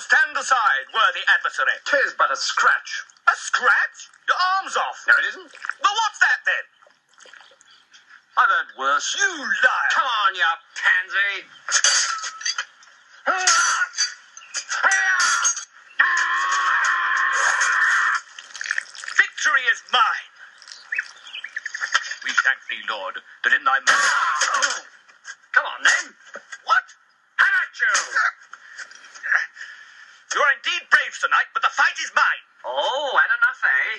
stand aside, worthy adversary. Tis but a scratch. A scratch? Your arm's off. No, it isn't. Well, what's that then? I've heard worse. You liar. Come on, you pansy. Victory is mine. We thank thee, Lord, that in thy mercy. Come on, then. What? How about you? You are indeed brave tonight, but the fight is mine. Oh, had enough, eh?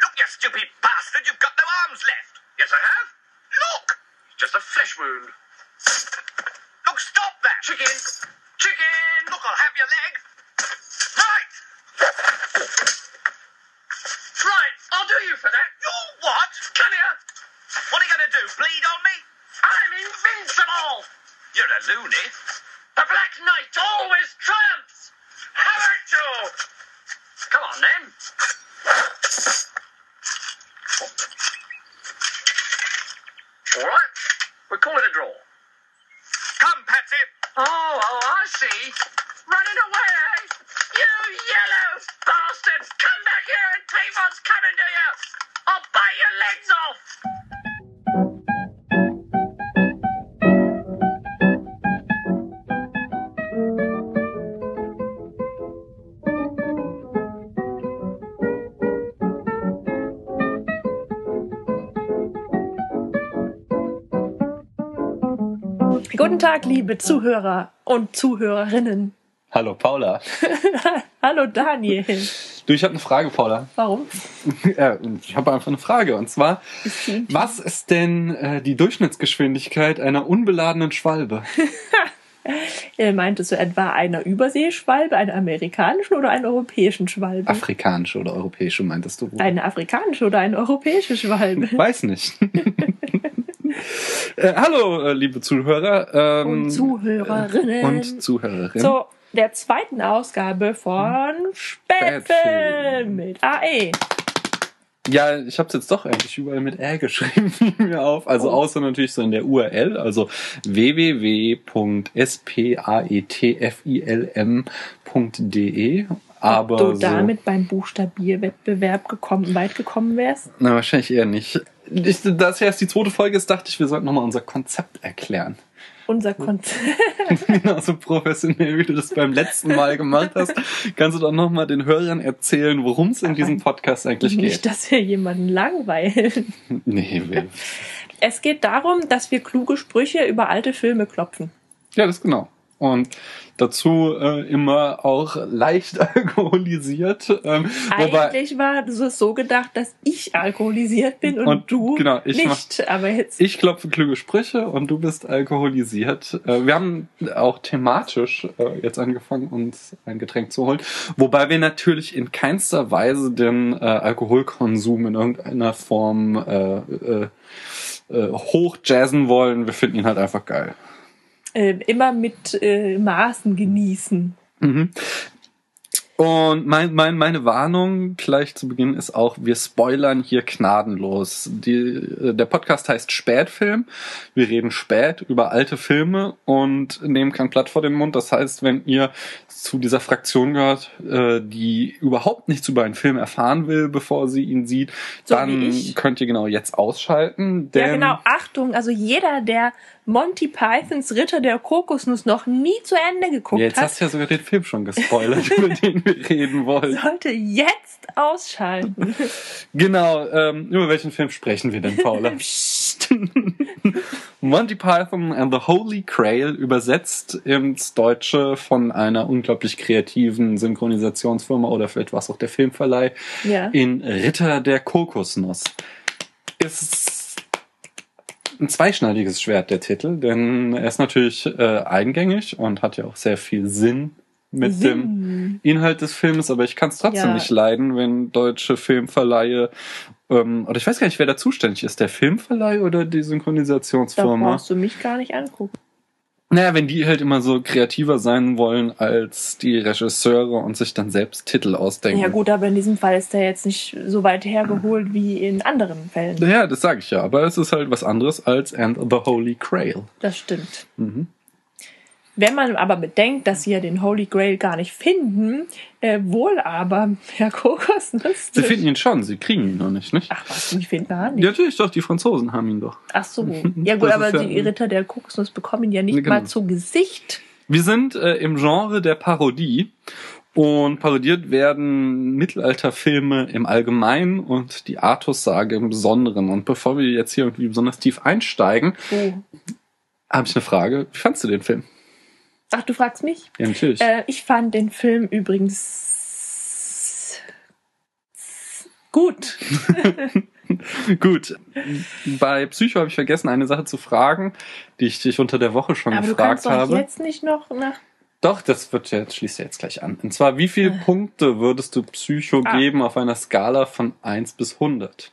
Look, you stupid bastard, you've got no arms left. Yes, I have. Look! Just a flesh wound. Look, stop that! Chicken. Chicken. Look, I'll have your leg. Right! Right, I'll do you for that. You what? Come here. What are you going to do, bleed on me? I'm invincible. You're a loony. The Black Knight Tag, liebe Zuhörer und Zuhörerinnen. Hallo Paula. Hallo Daniel. Du, ich habe eine Frage, Paula. Warum? Ja, ich habe einfach eine Frage. Und zwar, was ist denn äh, die Durchschnittsgeschwindigkeit einer unbeladenen Schwalbe? Meintest du etwa einer Überseeschwalbe, einer amerikanischen oder einer europäischen Schwalbe? Afrikanische oder europäische, meintest du? Eine afrikanische oder eine europäische Schwalbe? Weiß nicht. Äh, hallo, äh, liebe Zuhörer. Ähm, Und Zuhörerinnen. Und Zuhörerinnen. Zu der zweiten Ausgabe von Spätfilm Spätfilm. mit E. AE. Ja, ich habe es jetzt doch endlich überall mit R geschrieben, fiel mir auf. Also Oh. außer natürlich so in der URL, also www.speaetfilm.de. Aber Ob du so, damit beim Buchstabierwettbewerb gekommen, weit gekommen wärst? na wahrscheinlich eher nicht. Ich, da es ja erst die zweite Folge ist, dachte ich, wir sollten nochmal unser Konzept erklären. Unser Konzept. Genauso professionell, wie du das beim letzten Mal gemacht hast, kannst du doch nochmal den Hörern erzählen, worum es in diesem Podcast eigentlich Nicht, geht. dass wir jemanden langweilen. Nee, wir, Es geht darum, dass wir kluge Sprüche über alte Filme klopfen. Ja, das genau. Und dazu äh, immer auch leicht alkoholisiert. Ähm, wobei, Eigentlich war es so gedacht, dass ich alkoholisiert bin und, Und du genau, ich nicht. Aber jetzt ich klopfe kluge Sprüche und du bist alkoholisiert. Äh, wir haben auch thematisch äh, jetzt angefangen, uns ein Getränk zu holen. Wobei wir natürlich in keinster Weise den äh, Alkoholkonsum in irgendeiner Form äh, äh, äh, hochjazzen wollen. Wir finden ihn halt einfach geil. Äh, immer mit äh, Maßen genießen. Mhm. Und mein, mein, meine Warnung gleich zu Beginn ist auch, wir spoilern hier gnadenlos. Die, äh, der Podcast heißt Spätfilm. Wir reden spät über alte Filme und nehmen kein Blatt vor den Mund. Das heißt, wenn ihr zu dieser Fraktion gehört, äh, die überhaupt nichts über einen Film erfahren will, bevor sie ihn sieht, So dann könnt ihr genau jetzt ausschalten. Ja, genau. Achtung, also jeder, der Monty Pythons Ritter der Kokosnuss noch nie zu Ende geguckt Ja, jetzt hat, hast du ja sogar den Film schon gespoilert, über den wir reden wollen. sollte jetzt ausschalten. Genau, ähm, über welchen Film sprechen wir denn, Paula? Monty Python and the Holy Grail übersetzt ins Deutsche von einer unglaublich kreativen Synchronisationsfirma oder vielleicht was auch der Filmverleih ja. in Ritter der Kokosnuss. Ist ein zweischneidiges Schwert der Titel, denn er ist natürlich äh, eingängig und hat ja auch sehr viel Sinn mit Sinn. dem Inhalt des Films, aber ich kann es trotzdem Ja. nicht leiden, wenn deutsche Filmverleihe ähm, oder ich weiß gar nicht, wer da zuständig ist, der Filmverleih oder die Da Synchronisationsfirma. brauchst du mich gar nicht angucken. Naja, wenn die halt immer so kreativer sein wollen als die Regisseure und sich dann selbst Titel ausdenken. Ja gut, aber in diesem Fall ist der jetzt nicht so weit hergeholt wie in anderen Fällen. Ja, das sage ich ja, aber es ist halt was anderes als And the Holy Grail. Das stimmt. Mhm. Wenn man aber bedenkt, dass sie ja den Holy Grail gar nicht finden, äh, wohl aber Herr Kokosnuss. Sie finden ihn schon, sie kriegen ihn noch nicht, nicht? Ach was, die finden gar nicht. Ja, natürlich doch, die Franzosen haben ihn doch. Ach so. Ja gut, aber ja- die Ritter der Kokosnuss bekommen ihn ja nicht Genau. mal zu Gesicht. Wir sind äh, im Genre der Parodie und parodiert werden Mittelalterfilme im Allgemeinen und die Artus-Sage im Besonderen. Und bevor wir jetzt hier irgendwie besonders tief einsteigen, Oh. habe ich eine Frage. Wie fandst du den Film? Ach, du fragst mich? Ja, natürlich. Äh, ich fand den Film übrigens gut. Gut. Bei Psycho habe ich vergessen, eine Sache zu fragen, die ich dich unter der Woche schon Aber du gefragt kannst doch habe. jetzt nicht noch nach. Doch, das wird jetzt, schließt ja jetzt gleich an. Und zwar, wie viele Punkte würdest du Psycho. Ah. geben auf einer Skala von 1 bis 100?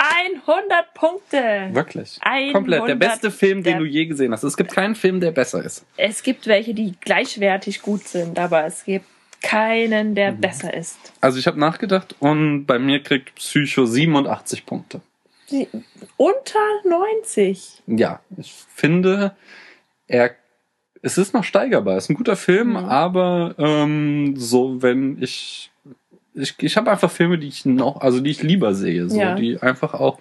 100 Punkte. Wirklich. 100 Komplett. Der beste Film, den du je gesehen hast. Es gibt keinen Film, der besser ist. Es gibt welche, die gleichwertig gut sind, aber es gibt keinen, der Mhm. besser ist. Also ich habe nachgedacht und bei mir kriegt Psycho 87 Punkte. Sie- Unter 90. Ja, ich finde, er es ist noch steigerbar. Es ist ein guter Film, Mhm. aber ähm, so wenn ich ich, ich habe einfach Filme, die ich noch, also die ich lieber sehe, so Ja. die einfach auch,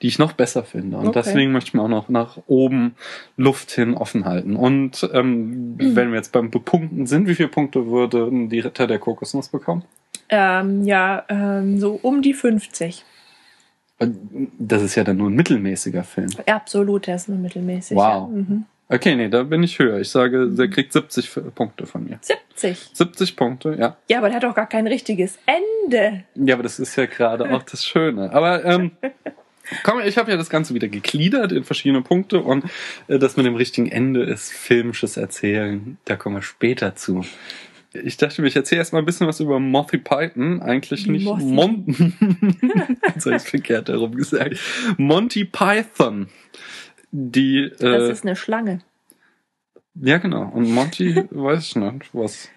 die ich noch besser finde. Und Okay. deswegen möchte ich mir auch noch nach oben Luft hin offen halten. Und ähm, wenn wir jetzt beim Bepunkten sind, wie viele Punkte würden die Ritter der Kokosnuss bekommen? Ähm, ja, ähm, so um die 50. Das ist ja dann nur ein mittelmäßiger Film. Absolut, der ist nur mittelmäßig. Wow. Ja. Mhm. Okay, nee, da bin ich höher. Ich sage, der kriegt 70 F- Punkte von mir. 70. 70 Punkte, ja. Ja, aber der hat doch gar kein richtiges Ende. Ja, aber das ist ja gerade auch das Schöne. Aber ähm, komm, ich habe ja das Ganze wieder gegliedert in verschiedene Punkte und äh, das mit dem richtigen Ende ist filmisches Erzählen. Da kommen wir später zu. Ich dachte mir, ich erzähle erstmal ein bisschen was über Monty Python. Eigentlich nicht Mothi. Mon Jetzt habe ich verkehrt herum gesagt. Monty Python. Die, Das äh, ist eine Schlange. ja genau. Und Monty, weiß ich nicht, was.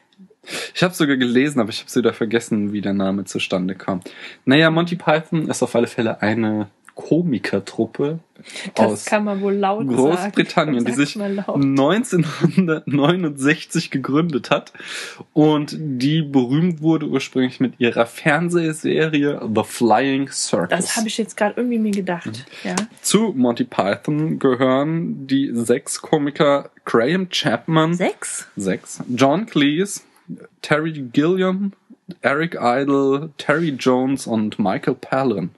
Ich habe sogar gelesen, aber ich habe wieder vergessen, wie der Name zustande kam. Naja, Monty Python ist auf alle Fälle eine Komikertruppe Das aus kann man wohl laut Großbritannien, sagen. die sich mal laut. 1969 gegründet hat und die berühmt wurde ursprünglich mit ihrer Fernsehserie The Flying Circus. Das habe ich jetzt gerade irgendwie mir Mhm. gedacht. Ja. Zu Monty Python gehören die sechs Komiker Graham Chapman, Sechs? sechs, John Cleese, Terry Gilliam, Eric Idle, Terry Jones und Michael Palin.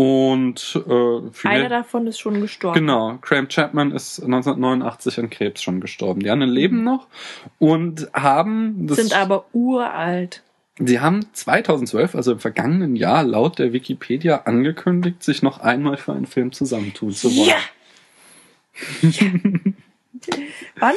Und äh, Einer davon ist schon gestorben. Genau, Graham Chapman ist 1989 an Krebs schon gestorben. Die anderen leben noch und haben das, Sind aber uralt. sie haben 2012, also im vergangenen Jahr, laut der Wikipedia angekündigt, sich noch einmal für einen Film zusammentun zu wollen. Ja! Wann?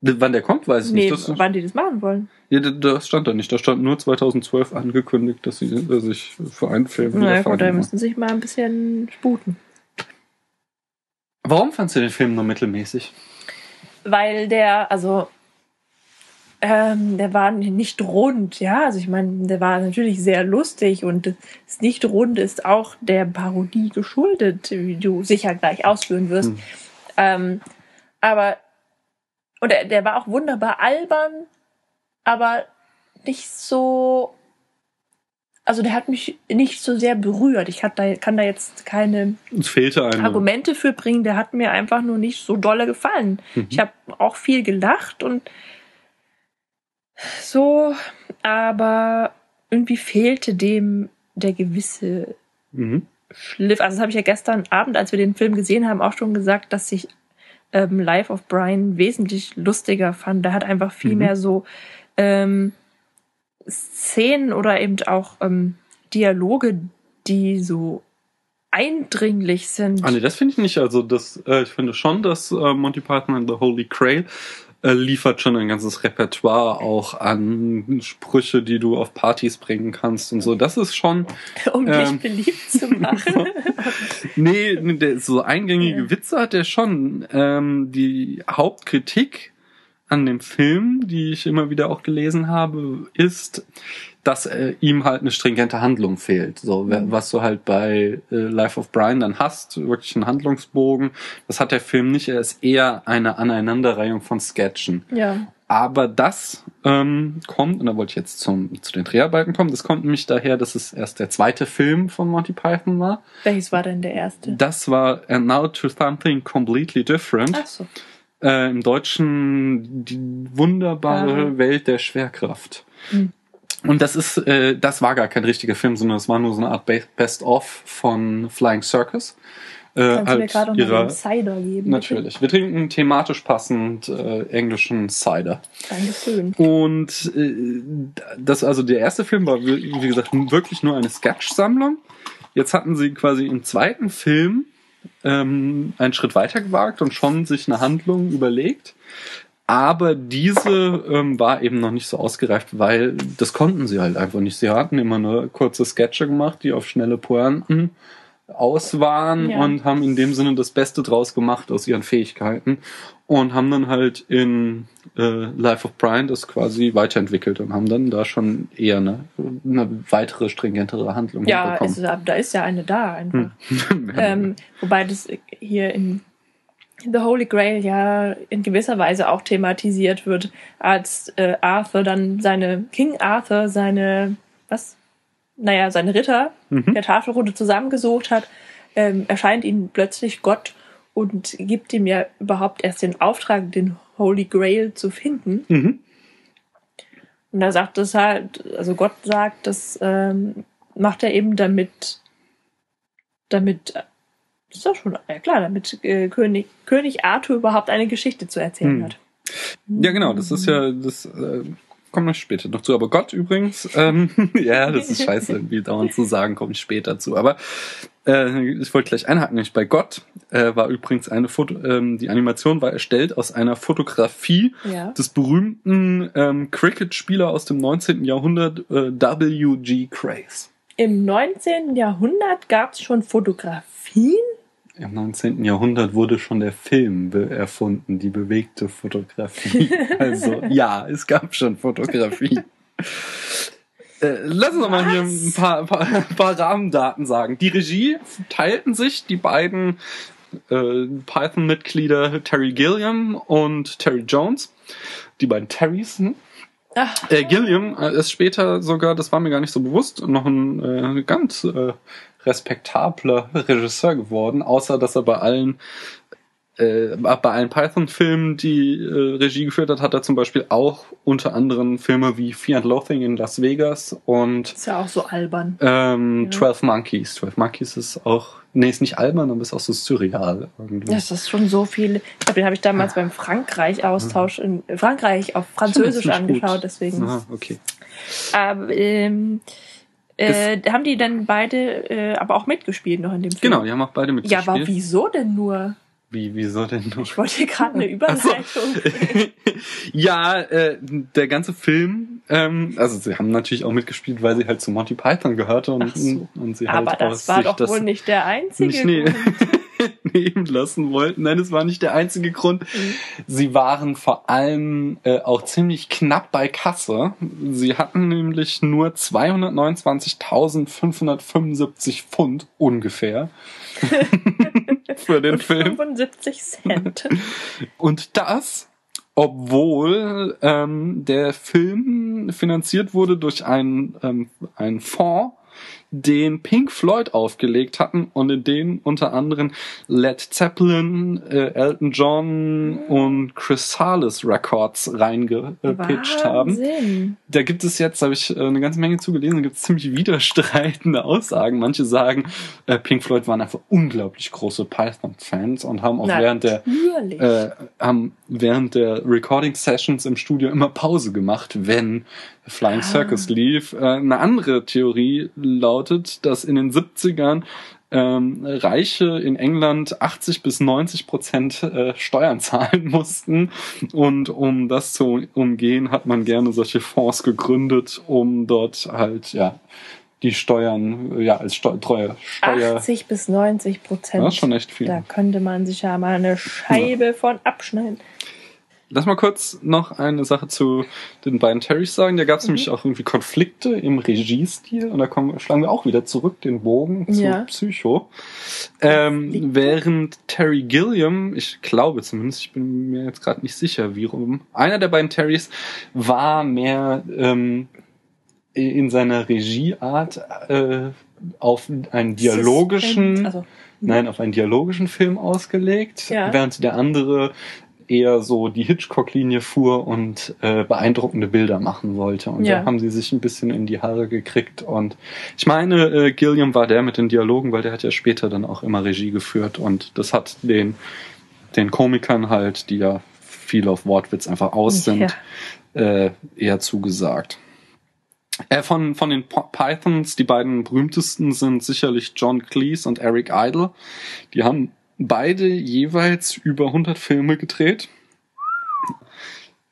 Wann der kommt, weiß ich Nee, nicht. Das, wann die das machen wollen. ja, das stand da nicht. Da stand nur 2012 angekündigt, dass sie sich für einen Film Na wieder gut, da müssen sich mal ein bisschen sputen. Warum fandst du den Film nur mittelmäßig? Weil der, also, ähm, der war nicht rund, ja. Also ich meine, der war natürlich sehr lustig und das nicht rund ist auch der Parodie geschuldet, wie du sicher gleich ausführen wirst. Hm. Ähm, aber und der, der war auch wunderbar albern, aber nicht so. Also der hat mich nicht so sehr berührt. Ich da, kann da jetzt keine. Argumente für bringen. Der hat mir einfach nur nicht so dolle gefallen. Mhm. Ich habe auch viel gelacht und so, aber irgendwie fehlte dem der gewisse Mhm. Schliff. Also das habe ich ja gestern Abend, als wir den Film gesehen haben, auch schon gesagt, dass ich ähm, Life of Brian wesentlich lustiger fand. Da hat einfach viel Mhm. mehr so ähm, Szenen oder eben auch ähm, Dialoge, die so eindringlich sind. Ah, nee, das finde ich nicht. Also, das, äh, ich finde schon, dass äh, Monty Python and the Holy Grail äh, liefert schon ein ganzes Repertoire auch an Sprüche, die du auf Partys bringen kannst und so. Das ist schon. um dich ähm, beliebt zu machen. Nee, der, so eingängige. Witze hat er schon. Ähm, die Hauptkritik an dem Film, die ich immer wieder auch gelesen habe, ist, dass äh, ihm halt eine stringente Handlung fehlt. So, Mhm. was du halt bei äh, Life of Brian dann hast, wirklich einen Handlungsbogen. Das hat der Film nicht. Er ist eher eine Aneinanderreihung von Sketchen. Ja. Aber das ähm, kommt, und da wollte ich jetzt zum, zu den Dreharbeiten kommen, das kommt nämlich daher, dass es erst der zweite Film von Monty Python war. Welches war denn der erste? Das war And Now to Something Completely Different. Ach so. Äh, Im Deutschen die wunderbare Ah. Welt der Schwerkraft. Hm. Und das ist, äh, das war gar kein richtiger Film, sondern es war nur so eine Art Be- Best-of von Flying Circus. Äh, mir gerade ihrer, einen Cider geben? Natürlich. Wir trinken thematisch passend äh, englischen Cider. Dankeschön. Und äh, das, also der erste Film war, wie gesagt, wirklich nur eine Sketch-Sammlung. Jetzt hatten sie quasi im zweiten Film ähm, einen Schritt weiter gewagt und schon sich eine Handlung überlegt. Aber diese ähm, war eben noch nicht so ausgereift, weil das konnten sie halt einfach nicht. Sie hatten immer nur kurze Sketche gemacht, die auf schnelle Pointen aus waren Ja. und haben in dem Sinne das Beste draus gemacht aus ihren Fähigkeiten und haben dann halt in äh, Life of Brian das quasi weiterentwickelt und haben dann da schon eher eine, eine weitere, stringentere Handlung Ja, hinbekommen. es, da ist ja eine da einfach. Hm. Ähm, wobei das hier in The Holy Grail ja in gewisser Weise auch thematisiert wird, als äh, Arthur dann seine, King Arthur seine, was? Naja, seine Ritter Mhm. der Tafelrunde zusammengesucht hat, ähm, erscheint ihnen plötzlich Gott und gibt ihm ja überhaupt erst den Auftrag, den Holy Grail zu finden. Mhm. Und da sagt es halt, also Gott sagt, das ähm, macht er eben damit, damit, das ist doch schon, ja klar, damit äh, König, König Arthur überhaupt eine Geschichte zu erzählen Hm. hat. Ja, genau, das ist ja, das äh, kommt noch später noch zu. Aber Gott übrigens, ähm, ja, das ist scheiße, irgendwie dauernd zu sagen, komme ich später zu. Aber äh, ich wollte gleich einhaken, nämlich bei Gott äh, war übrigens eine Foto, ähm, die Animation war erstellt aus einer Fotografie Ja. des berühmten ähm, Cricket-Spieler aus dem 19. Jahrhundert, äh, W.G. Craze. Im 19. Jahrhundert gab es schon Fotografien. Im 19. Jahrhundert wurde schon der Film erfunden, die bewegte Fotografie. Also ja, es gab schon Fotografie. Äh, lass uns doch mal hier ein paar, paar, paar Rahmendaten sagen. Die Regie teilten sich die beiden äh, Python-Mitglieder Terry Gilliam und Terry Jones. Die beiden Terrys. Hm? Äh, Gilliam äh, ist später sogar, das war mir gar nicht so bewusst, noch ein äh, ganz äh, respektabler Regisseur geworden, außer dass er bei allen äh, bei allen Python-Filmen, die äh, Regie geführt hat, hat er zum Beispiel auch unter anderem Filme wie Fear and Loathing in Las Vegas und ist ja auch so albern. ähm, Ja. 12 Monkeys. 12 Monkeys ist auch, nee, ist nicht albern, aber ist auch so surreal irgendwie. Das ist schon so viel. Ich glaube, den habe ich damals beim Frankreich-Austausch in Frankreich auf Französisch nicht gut. angeschaut, deswegen. Ah, okay. Aber, ähm, äh, haben die dann beide äh, aber auch mitgespielt noch in dem Film? Genau, die haben auch beide Ja, mitgespielt. aber wieso denn nur? Wie, wieso denn noch? Ich wollte hier gerade eine Überleitung. ja, äh, der ganze Film, ähm, also sie haben natürlich auch mitgespielt, weil sie halt zu Monty Python gehörte und, so. und sie aber halt das aus war doch das wohl nicht der einzige nicht nee. nehmen lassen wollten. Nein, es war nicht der einzige Grund. Sie waren vor allem äh, auch ziemlich knapp bei Kasse. Sie hatten nämlich nur 229.575 Pfund ungefähr für den Und Film. 75 Cent. Und das, obwohl ähm, der Film finanziert wurde durch einen, ähm, einen Fonds, den Pink Floyd aufgelegt hatten und in den unter anderem Led Zeppelin, äh, Elton John und Chris Salis Records reingepitcht haben. Da gibt es jetzt, habe ich äh, eine ganze Menge zugelesen, da gibt es ziemlich widerstreitende Aussagen. Manche sagen, äh, Pink Floyd waren einfach unglaublich große Python-Fans und haben auch während der äh, haben während der Recording Sessions im Studio immer Pause gemacht, wenn Flying Circus lief. Äh, eine andere Theorie lautet, dass in den 70ern ähm, Reiche in England 80 bis 90 Prozent äh, Steuern zahlen mussten. Und um das zu umgehen, hat man gerne solche Fonds gegründet, um dort halt, ja, die Steuern, ja, als Steu treue Steuer. 80 bis 90 Prozent. Das ist schon echt viel. Da könnte man sich ja mal eine Scheibe von abschneiden. Lass mal kurz noch eine Sache zu den beiden Terrys sagen. Da gab es Mhm. nämlich auch irgendwie Konflikte im Regiestil und da kommen, schlagen wir auch wieder zurück den Bogen zu Ja. Psycho. Ähm, während Terry Gilliam, ich glaube zumindest, ich bin mir jetzt gerade nicht sicher, wie rum, einer der beiden Terrys war mehr ähm, in seiner Regieart äh, auf einen dialogischen, Also, nein, auf einen dialogischen Film ausgelegt, Ja. während der andere eher so die Hitchcock-Linie fuhr und äh, beeindruckende Bilder machen wollte. Und Ja. da haben sie sich ein bisschen in die Haare gekriegt. Und ich meine, äh, Gilliam war der mit den Dialogen, weil der hat ja später dann auch immer Regie geführt. Und das hat den, den Komikern halt, die ja viel auf Wortwitz einfach aus sind, äh, eher zugesagt. Äh, von, von den Pythons, die beiden berühmtesten sind sicherlich John Cleese und Eric Idle. Die haben beide jeweils über 100 Filme gedreht.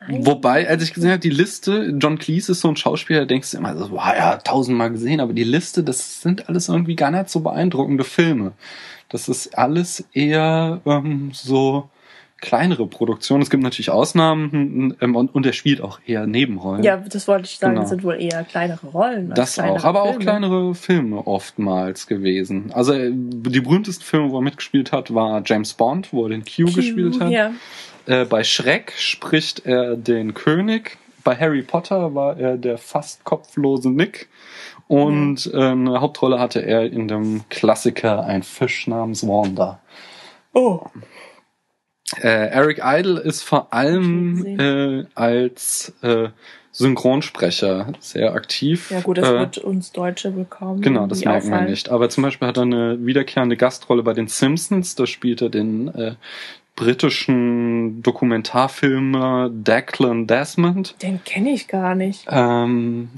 Wobei, als ich gesehen habe, die Liste, John Cleese ist so ein Schauspieler, da denkst du immer so, wow, ja, tausendmal gesehen, aber die Liste, das sind alles irgendwie gar nicht so beeindruckende Filme. Das ist alles eher ähm, so kleinere Produktionen. Es gibt natürlich Ausnahmen ähm, und, und er spielt auch eher Nebenrollen. ja, das wollte ich sagen, Genau. das sind wohl eher kleinere Rollen. Das auch, aber auch Filme. kleinere Filme oftmals gewesen. Also äh, die berühmtesten Filme, wo er mitgespielt hat, war James Bond, wo er den Q, Q, gespielt hat. Ja. Äh, bei Shrek spricht er den König. Bei Harry Potter war er der fast kopflose Nick. Und äh, eine Hauptrolle hatte er in dem Klassiker Ein Fisch namens Wanda. Oh, Äh, Eric Idle ist vor allem äh, als äh, Synchronsprecher sehr aktiv. ja gut, das äh, wird uns Deutsche bekommen. Genau, das man auffallen. nicht. Aber zum Beispiel hat er eine wiederkehrende Gastrolle bei den Simpsons. Da spielt er den äh, britischen Dokumentarfilmer Declan Desmond. Den kenne ich gar nicht. Ähm,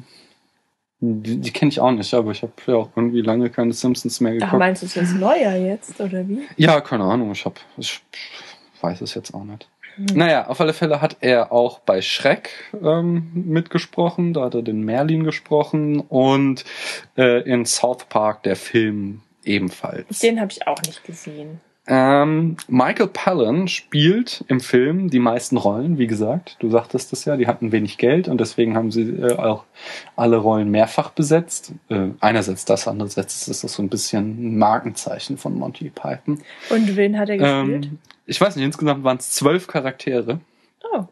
die die kenne ich auch nicht, aber ich habe ja auch irgendwie lange keine Simpsons mehr Ach, geguckt. meinst du, es ist neuer jetzt, oder wie? ja, keine Ahnung. Ich, hab, ich weiß es jetzt auch nicht. Hm. Naja, auf alle Fälle hat er auch bei Shrek ähm, mitgesprochen. Da hat er den Merlin gesprochen und äh, in South Park der Film ebenfalls. Den habe ich auch nicht gesehen. Ähm, Michael Palin spielt im Film die meisten Rollen, wie gesagt. Du sagtest es ja, die hatten wenig Geld und deswegen haben sie äh, auch alle Rollen mehrfach besetzt. Äh, einerseits das, andererseits ist das so ein bisschen ein Markenzeichen von Monty Python. Und wen hat er gespielt? Ähm, ich weiß nicht, insgesamt waren es zwölf Charaktere. oh,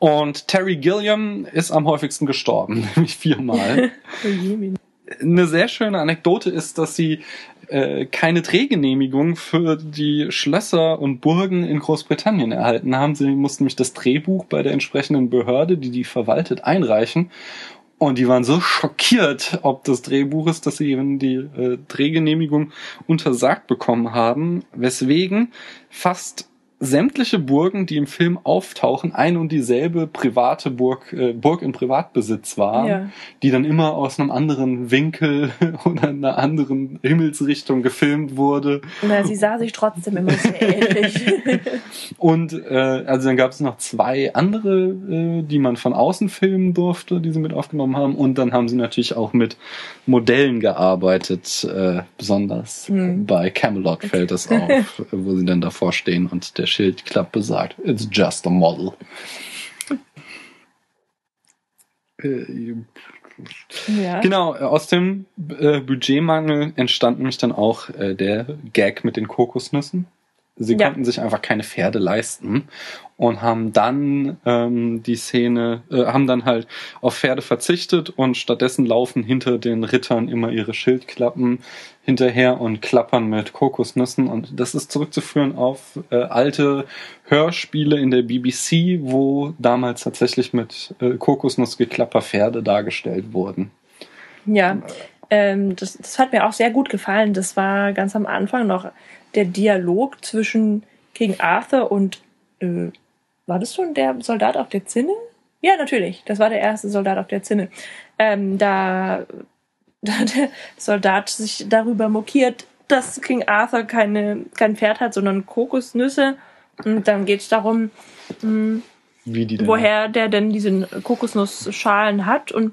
Und Terry Gilliam ist am häufigsten gestorben, nämlich viermal. oh Eine sehr schöne Anekdote ist, dass sie äh, keine Drehgenehmigung für die Schlösser und Burgen in Großbritannien erhalten haben. Sie mussten nämlich das Drehbuch bei der entsprechenden Behörde, die die verwaltet, einreichen. Und die waren so schockiert, ob des Drehbuches, dass sie eben die äh, Drehgenehmigung untersagt bekommen haben, weswegen fast sämtliche Burgen, die im Film auftauchen, ein und dieselbe private Burg, äh, Burg in Privatbesitz waren, Ja. die dann immer aus einem anderen Winkel oder einer anderen Himmelsrichtung gefilmt wurde. Na, sie sah sich trotzdem immer sehr ähnlich. Und äh, also dann gab es noch zwei andere, äh, die man von außen filmen durfte, die sie mit aufgenommen haben. Und dann haben sie natürlich auch mit Modellen gearbeitet, äh, besonders Hm. bei Camelot fällt das auf, wo sie dann davor stehen und der Schildklappe sagt, it's just a model. Ja. Genau, äh, aus dem äh, Budgetmangel entstand nämlich dann auch äh, der Gag mit den Kokosnüssen. Sie Ja. konnten sich einfach keine Pferde leisten und haben dann ähm, die Szene, äh, haben dann halt auf Pferde verzichtet und stattdessen laufen hinter den Rittern immer ihre Schildklappen hinterher und klappern mit Kokosnüssen. Und das ist zurückzuführen auf äh, alte Hörspiele in der BBC, wo damals tatsächlich mit äh, Kokosnussgeklapper Pferde dargestellt wurden. Ja, ähm, das, das hat mir auch sehr gut gefallen. Das war ganz am Anfang noch der Dialog zwischen King Arthur und äh, war das schon der Soldat auf der Zinne? Ja, natürlich. Das war der erste Soldat auf der Zinne. Ähm, da, da der Soldat sich darüber mokiert, dass King Arthur keine, kein Pferd hat, sondern Kokosnüsse. Und dann geht es darum, mh, denn woher der denn diese Kokosnussschalen hat. Und,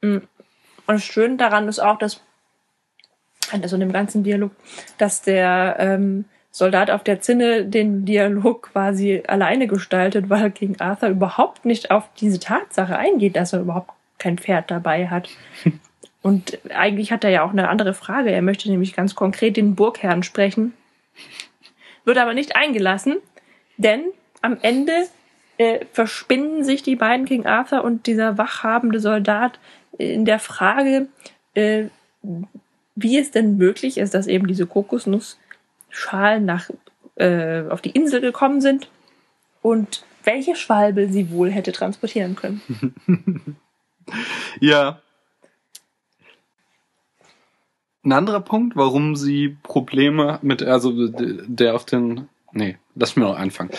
mm, und das Schöne daran ist auch, dass, also in dem ganzen Dialog, dass der ähm, Soldat auf der Zinne den Dialog quasi alleine gestaltet, weil King Arthur überhaupt nicht auf diese Tatsache eingeht, dass er überhaupt kein Pferd dabei hat. Und eigentlich hat er ja auch eine andere Frage. Er möchte nämlich ganz konkret den Burgherrn sprechen, wird aber nicht eingelassen, denn am Ende äh, verspinnen sich die beiden King Arthur und dieser wachhabende Soldat in der Frage, äh, wie es denn möglich ist, dass eben diese Kokosnussschalen nach, äh, auf die Insel gekommen sind und welche Schwalbe sie wohl hätte transportieren können. Ja. Ein anderer Punkt, warum sie Probleme mit, also der auf den, nee, lass mir noch anfangen.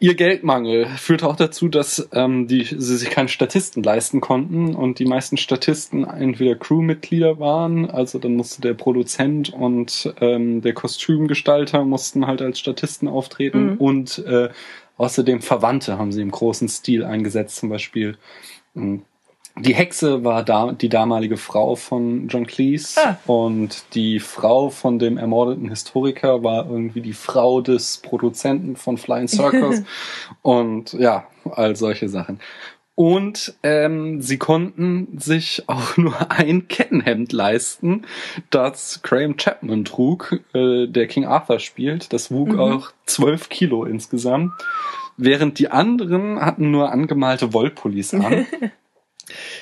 Ihr Geldmangel führte auch dazu, dass ähm, die, sie sich keinen Statisten leisten konnten und die meisten Statisten entweder Crewmitglieder waren, also dann musste der Produzent und ähm, der Kostümgestalter mussten halt als Statisten auftreten Mhm. und äh, außerdem Verwandte haben sie im großen Stil eingesetzt, zum Beispiel mh, die Hexe war da die damalige Frau von John Cleese Ah. und die Frau von dem ermordeten Historiker war irgendwie die Frau des Produzenten von Flying Circus und ja, all solche Sachen. Und ähm, sie konnten sich auch nur ein Kettenhemd leisten, das Graham Chapman trug, äh, der King Arthur spielt. Das wog Mhm. auch zwölf Kilo insgesamt. Während die anderen hatten nur angemalte Wollpullis an.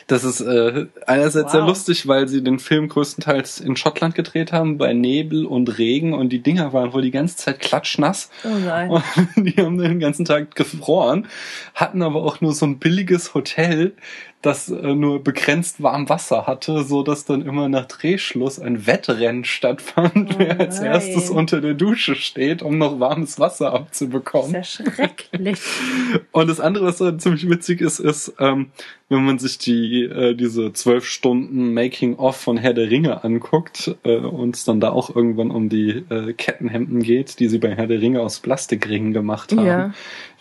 Das ist äh, einerseits sehr Wow. lustig, weil sie den Film größtenteils in Schottland gedreht haben, bei Nebel und Regen und die Dinger waren wohl die ganze Zeit klatschnass. Oh nein. Und die haben den ganzen Tag gefroren, hatten aber auch nur so ein billiges Hotel, das äh, nur begrenzt warm Wasser hatte, so dass dann immer nach Drehschluss ein Wettrennen stattfand, Oh wer als erstes unter der Dusche steht, um noch warmes Wasser Das abzubekommen. ist ja schrecklich. Und das andere, was da ziemlich witzig ist, ist, ähm, wenn man sich die äh, diese zwölf Stunden Making-of von Herr der Ringe anguckt äh, und es dann da auch irgendwann um die äh, Kettenhemden geht, die sie bei Herr der Ringe aus Plastikringen gemacht haben. Ja.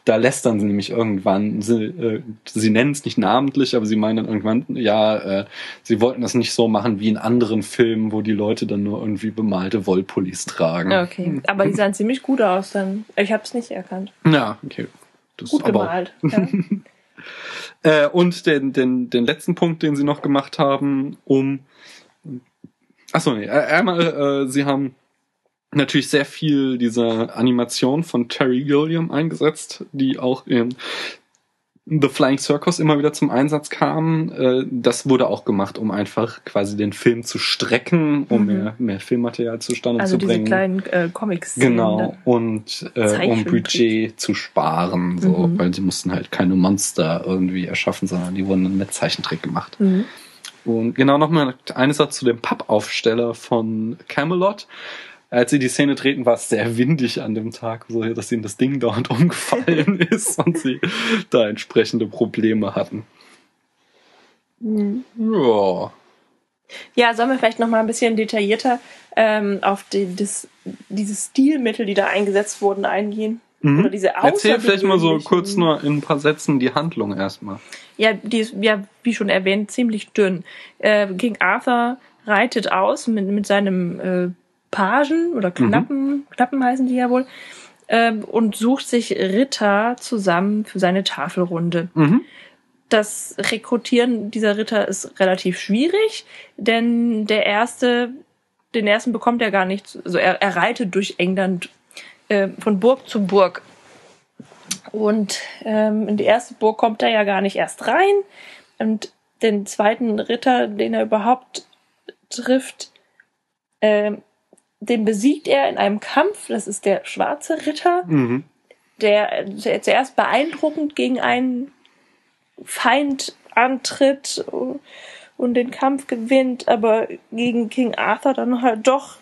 Da lästern sie nämlich irgendwann, sie, äh, sie nennen es nicht namentlich, aber sie meinen dann irgendwann, ja, äh, sie wollten das nicht so machen wie in anderen Filmen, wo die Leute dann nur irgendwie bemalte Wollpullis tragen. Okay. Aber die sahen ziemlich gut aus dann. Ich habe es nicht erkannt. Ja, okay. Das Gut gemalt. Ja. Äh, und den, den, den letzten Punkt, den sie noch gemacht haben, um. Achso, nee, äh, einmal, äh, sie haben natürlich sehr viel dieser Animation von Terry Gilliam eingesetzt, die auch in The Flying Circus immer wieder zum Einsatz kam. Äh, das wurde auch gemacht, um einfach quasi den Film zu strecken, um Mhm. mehr, mehr Filmmaterial zustande Also zu diese bringen. kleinen äh, Comics. Genau, und äh, um. Budget zu sparen, so, Mhm. weil sie mussten halt keine Monster irgendwie erschaffen, sondern die wurden dann mit Zeichentrick gemacht. Mhm. Und genau nochmal eine Sache zu dem Pappaufsteller von Camelot. Als sie die Szene treten, war es sehr windig an dem Tag, so dass ihnen das Ding dauernd umgefallen ist und sie da entsprechende Probleme hatten. Mhm. Ja. Ja, sollen wir vielleicht noch mal ein bisschen detaillierter ähm, auf die, das, diese Stilmittel, die da eingesetzt wurden, eingehen? Mhm. Oder diese Erzähl vielleicht mal so kurz nur in ein paar Sätzen die Handlung erstmal. Ja, die ist, ja, wie schon erwähnt, ziemlich dünn. Äh, King Arthur reitet aus mit, mit seinem äh, Pagen oder Knappen, Knappen heißen die ja wohl, ähm, und sucht sich Ritter zusammen für seine Tafelrunde. Mhm. Das Rekrutieren dieser Ritter ist relativ schwierig, denn der erste, den ersten bekommt er gar nicht. Also er, er reitet durch England äh, von Burg zu Burg. Und ähm, in die erste Burg kommt er ja gar nicht erst rein. Und den zweiten Ritter, den er überhaupt trifft, ähm, den besiegt er in einem Kampf. Das ist der schwarze Ritter Mhm. der, zuerst beeindruckend gegen einen Feind antritt und den Kampf gewinnt, aber gegen King Arthur dann halt doch.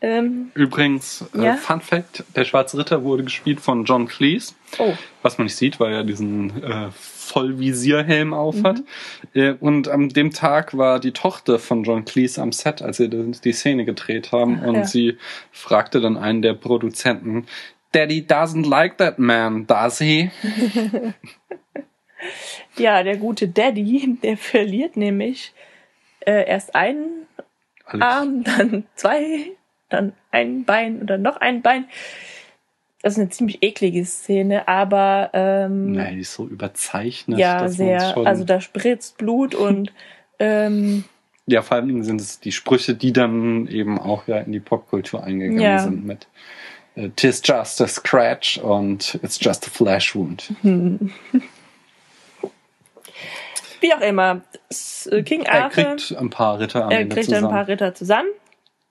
Ähm, Übrigens, äh, Ja? Fun Fact, der Schwarze Ritter wurde gespielt von John Cleese. oh, Was man nicht sieht, weil er diesen äh, Vollvisierhelm aufhat. Mhm. Äh, und an dem Tag war die Tochter von John Cleese am Set, als sie die, die Szene gedreht haben. Ach, und ja. sie fragte dann einen der Produzenten, Daddy doesn't like that man, does he? ja, der gute Daddy, der verliert nämlich äh, erst einen Alles. Arm, dann zwei, dann ein Bein und dann noch ein Bein. Das ist eine ziemlich eklige Szene, aber ähm, Nein, die ist so überzeichnet. ja, sehr, also da spritzt Blut und ähm, ja, vor allem sind es die Sprüche, die dann eben auch ja in die Popkultur eingegangen Ja. sind mit äh, Tis just a scratch und It's just a flesh wound. wie auch immer, äh, King Er Arthur kriegt ein paar Ritter er kriegt dann ein zusammen. paar Ritter zusammen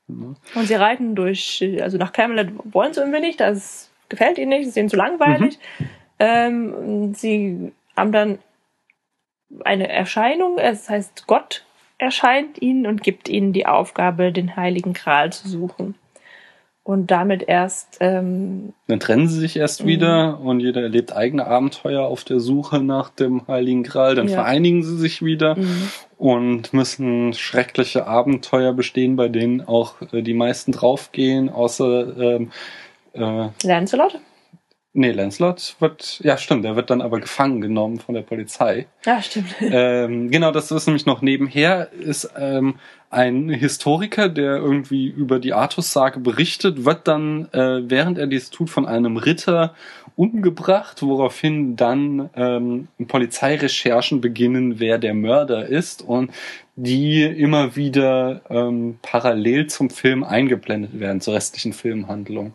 Mhm. und sie reiten durch, äh, also nach Camelot wollen sie irgendwie nicht, das gefällt ihnen nicht, ist ihnen zu langweilig. Mhm. Ähm, sie haben dann eine Erscheinung, es heißt Gott erscheint ihnen und gibt ihnen die Aufgabe, den Heiligen Gral zu suchen. Und damit erst, ähm, Dann trennen sie sich erst Mhm. wieder und jeder erlebt eigene Abenteuer auf der Suche nach dem Heiligen Gral. Dann Ja. vereinigen sie sich wieder mh, und müssen schreckliche Abenteuer bestehen, bei denen auch äh, die meisten draufgehen, außer ähm, äh, Lancelot? nee, Lancelot wird, ja stimmt, der wird dann aber gefangen genommen von der Polizei. Ja, stimmt. ähm, genau, das ist nämlich noch nebenher, ist ähm, ein Historiker, der irgendwie über die Artus-Sage berichtet, wird dann, äh, während er dies tut, von einem Ritter umgebracht, woraufhin dann ähm, Polizeirecherchen beginnen, wer der Mörder ist und die immer wieder ähm, parallel zum Film eingeblendet werden, zur restlichen Filmhandlung.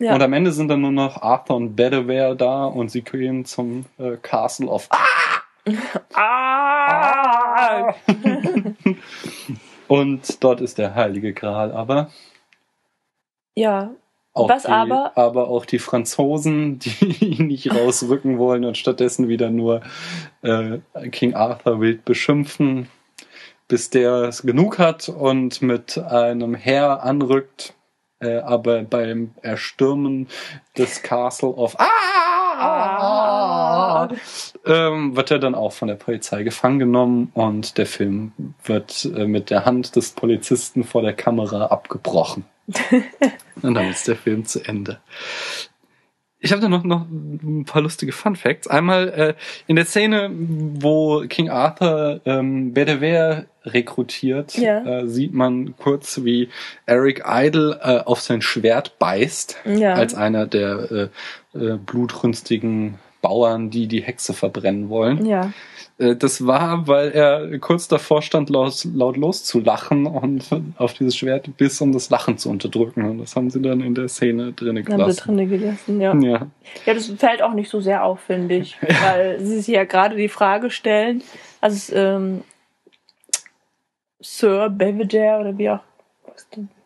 Ja. Und am Ende sind dann nur noch Arthur und Bedivere da und sie gehen zum äh, Castle of Ah! Und dort ist der Heilige Gral, aber Ja, Was die, aber? aber auch die Franzosen, die ihn nicht rausrücken wollen und stattdessen wieder nur äh, King Arthur wild beschimpfen, bis der es genug hat und mit einem Heer anrückt, äh, aber beim Erstürmen des Castle of Ah! ähm, wird er dann auch von der Polizei gefangen genommen und der Film wird äh, mit der Hand des Polizisten vor der Kamera abgebrochen. und dann ist der Film zu Ende. Ich habe da noch, noch ein paar lustige Fun Facts. Einmal äh, in der Szene, wo King Arthur ähm, Bedivere rekrutiert, Ja. äh, sieht man kurz, wie Eric Idle äh, auf sein Schwert beißt, Ja. als einer der äh, äh, blutrünstigen Bauern, die die Hexe verbrennen wollen. ja. Äh, Das war, weil er kurz davor stand, laut, laut loszulachen und auf dieses Schwert biss, um das Lachen zu unterdrücken. Und das haben sie dann in der Szene drinnen Haben sie gelassen. drinne gelassen, ja. Ja. Ja, das fällt auch nicht so sehr auf, finde ich. Weil sie sich ja gerade die Frage stellen, also ähm, Sir Belvedere oder wie auch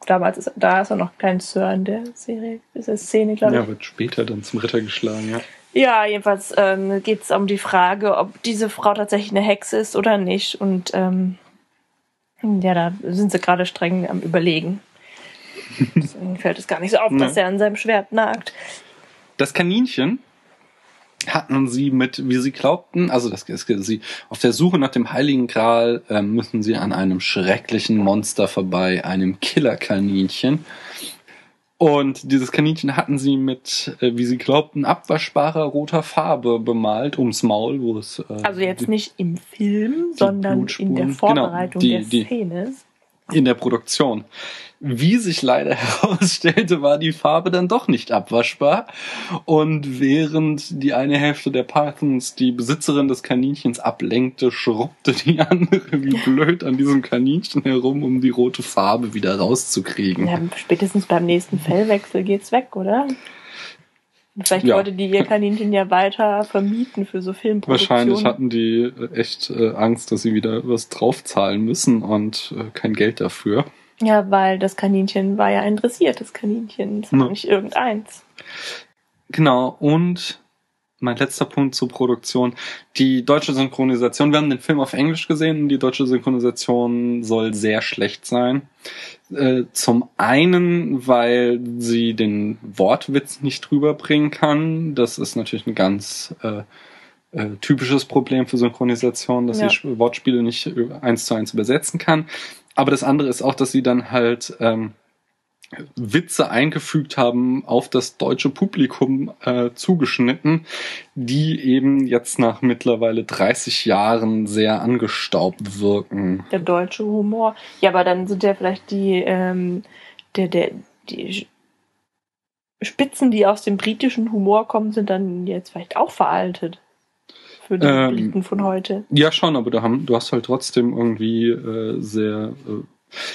damals ist, da ist er noch kein Sir in der Serie, ist der Szene, glaube ich. ja, wird später dann zum Ritter geschlagen, ja. Ja, jedenfalls ähm, geht es um die Frage, ob diese Frau tatsächlich eine Hexe ist oder nicht. Und ähm, ja, da sind sie gerade streng am Überlegen. Deswegen fällt es gar nicht so auf, dass er an seinem Schwert nagt. Das Kaninchen hatten sie mit, wie sie glaubten, also das ist sie auf der Suche nach dem Heiligen Gral äh, müssen sie an einem schrecklichen Monster vorbei, einem Killerkaninchen. Und dieses Kaninchen hatten sie mit, äh, wie sie glaubten, abwaschbarer roter Farbe bemalt ums Maul, wo es äh, Also jetzt nicht im Film, sondern in der genau, Vorbereitung die- der die- Szene. in der Produktion. Wie sich leider herausstellte, war die Farbe dann doch nicht abwaschbar. Und während die eine Hälfte der Pythons die Besitzerin des Kaninchens ablenkte, schrubbte die andere wie blöd an diesem Kaninchen herum, um die rote Farbe wieder rauszukriegen. Ja, spätestens beim nächsten Fellwechsel geht's weg, oder? Vielleicht Ja. wollte die ihr Kaninchen ja weiter vermieten für so Filmproduktionen. Wahrscheinlich hatten die äh, echt äh, Angst, dass sie wieder was draufzahlen müssen und äh, kein Geld dafür. Ja, weil das Kaninchen war ja ein dressiertes Kaninchen, war Ja. nicht irgendeins. Genau, und mein letzter Punkt zur Produktion. Die deutsche Synchronisation, wir haben den Film auf Englisch gesehen und die deutsche Synchronisation soll sehr schlecht sein. Äh, zum einen, weil sie den Wortwitz nicht rüberbringen kann. Das ist natürlich ein ganz äh, äh, typisches Problem für Synchronisation, dass Ja. sie Wortspiele nicht eins zu eins übersetzen kann. Aber das andere ist auch, dass sie dann halt ähm, Witze eingefügt haben auf das deutsche Publikum äh, zugeschnitten, die eben jetzt nach mittlerweile 30 Jahren sehr angestaubt wirken. Der deutsche Humor. Ja, aber dann sind ja vielleicht die, ähm, der, der, die Spitzen, die aus dem britischen Humor kommen, sind dann jetzt vielleicht auch veraltet. Für die Ähm, Briten von heute. Ja, schon, aber da haben, du hast halt trotzdem irgendwie äh, sehr. Äh,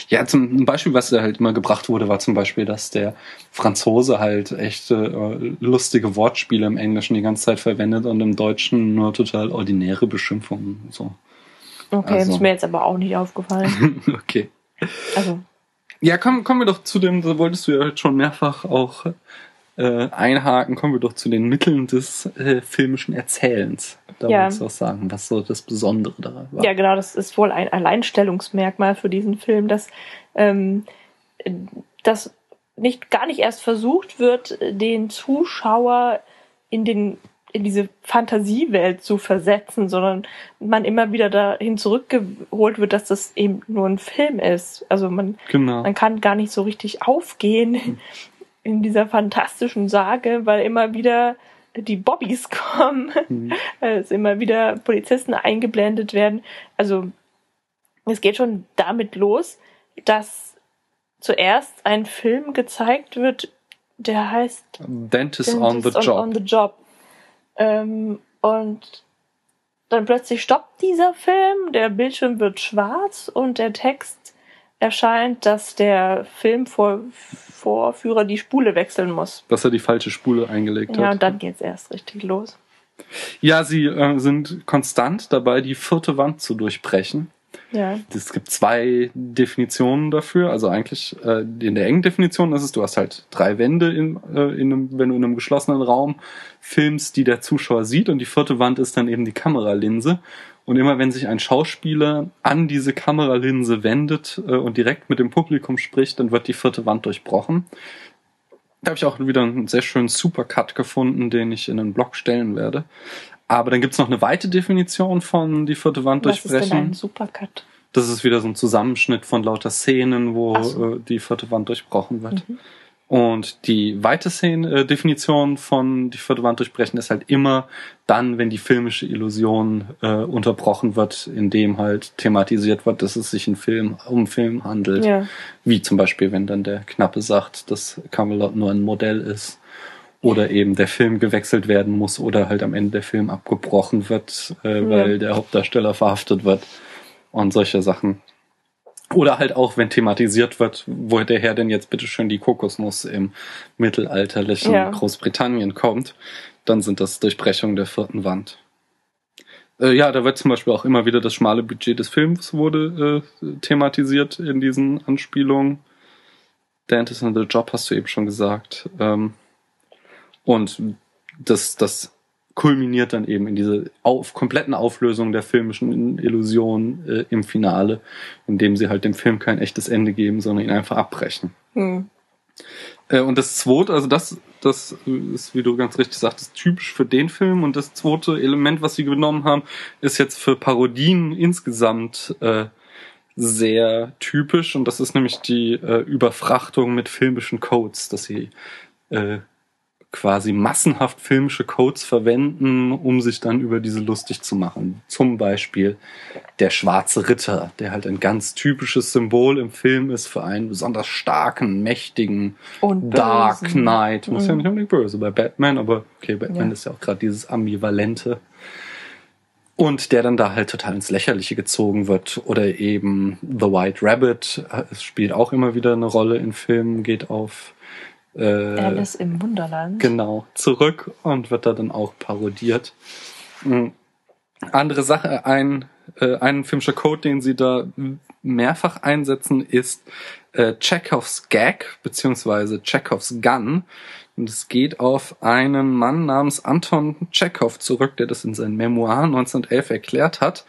ja, zum ein Beispiel, was da halt immer gebracht wurde, war zum Beispiel, dass der Franzose halt echt äh, lustige Wortspiele im Englischen die ganze Zeit verwendet und im Deutschen nur total ordinäre Beschimpfungen. So. Okay, also- ist mir jetzt aber auch nicht aufgefallen. okay. Also, Ja, komm, kommen wir doch zu dem, da wolltest du ja schon mehrfach auch äh, einhaken, kommen wir doch zu den Mitteln des äh, filmischen Erzählens. Da Ja. wolltest du auch sagen, was so das Besondere daran war. ja, genau, das ist wohl ein Alleinstellungsmerkmal für diesen Film, dass ähm, das nicht gar nicht erst versucht wird, den Zuschauer in den in diese Fantasiewelt zu versetzen, sondern man immer wieder dahin zurückgeholt wird, dass das eben nur ein Film ist. Also man Genau. man kann gar nicht so richtig aufgehen in dieser fantastischen Sage, weil immer wieder die Bobbys kommen, Mhm. es immer wieder Polizisten eingeblendet werden. Also es geht schon damit los, dass zuerst ein Film gezeigt wird, der heißt Dentist on the Dentist Job. on the Job. Ähm, und dann plötzlich stoppt dieser Film, der Bildschirm wird schwarz und der Text erscheint, dass der Filmvorführer die Spule wechseln muss. dass er die falsche Spule eingelegt Ja, hat. und dann geht's erst richtig los. ja, sie äh, sind konstant dabei, die vierte Wand zu durchbrechen. Ja. Es gibt zwei Definitionen dafür. Also eigentlich äh, in der engen Definition ist es, du hast halt drei Wände, in, äh, in einem, wenn du in einem geschlossenen Raum filmst, die der Zuschauer sieht. Und die vierte Wand ist dann eben die Kameralinse. Und immer wenn sich ein Schauspieler an diese Kameralinse wendet äh, und direkt mit dem Publikum spricht, dann wird die vierte Wand durchbrochen. Da habe ich auch wieder einen sehr schönen Supercut gefunden, den ich in einen Blog stellen werde. Aber dann gibt's noch eine weite Definition von die vierte Wand Was ist denn durchbrechen. ein Supercut? Das ist wieder so ein Zusammenschnitt von lauter Szenen, wo so. äh, die vierte Wand durchbrochen wird. Mhm. Und die weite Szene, äh, Definition von die vierte Wand durchbrechen ist halt immer dann, wenn die filmische Illusion äh, unterbrochen wird, indem halt thematisiert wird, dass es sich in Film, um Film handelt. Ja. Wie zum Beispiel, wenn dann der Knappe sagt, dass Camelot nur ein Modell ist. Oder eben der Film gewechselt werden muss oder halt am Ende der Film abgebrochen wird, äh, Ja. weil der Hauptdarsteller verhaftet wird. Und solche Sachen. Oder halt auch, wenn thematisiert wird, wo der Herr denn jetzt bitteschön die Kokosnuss im mittelalterlichen Ja. Großbritannien kommt, dann sind das Durchbrechungen der vierten Wand. Äh, ja, da wird zum Beispiel auch immer wieder das schmale Budget des Films wurde äh, thematisiert in diesen Anspielungen. Dentist in the Job hast du eben schon gesagt. Ähm, und das, das kulminiert dann eben in diese auf, kompletten Auflösung der filmischen Illusion äh, im Finale, indem sie halt dem Film kein echtes Ende geben, sondern ihn einfach abbrechen. Hm. Äh, und das zweite, also das, das ist, wie du ganz richtig sagtest, typisch für den Film. Und das zweite Element, was sie genommen haben, ist jetzt für Parodien insgesamt äh, sehr typisch. Und das ist nämlich die äh, Überfrachtung mit filmischen Codes, dass sie äh, quasi massenhaft filmische Codes verwenden, um sich dann über diese lustig zu machen. Zum Beispiel der schwarze Ritter, der halt ein ganz typisches Symbol im Film ist für einen besonders starken, mächtigen Und Dark Bösen. Knight. Muss ja Mhm. nicht unbedingt böse bei Batman, aber okay, Batman Ja. ist ja auch gerade dieses Ambivalente. Und der dann da halt total ins Lächerliche gezogen wird. Oder eben The White Rabbit, äh, es spielt auch immer wieder eine Rolle in Filmen, geht auf äh, Alice im Wunderland. Genau, zurück und wird da dann auch parodiert. Mhm. Andere Sache, ein, äh, ein filmischer Code, den sie da mehrfach einsetzen, ist äh, Chekhovs Gag, beziehungsweise Chekhovs Gun. Und es geht auf einen Mann namens Anton Chekhov zurück, der das in seinen Memoiren 1911 erklärt hat,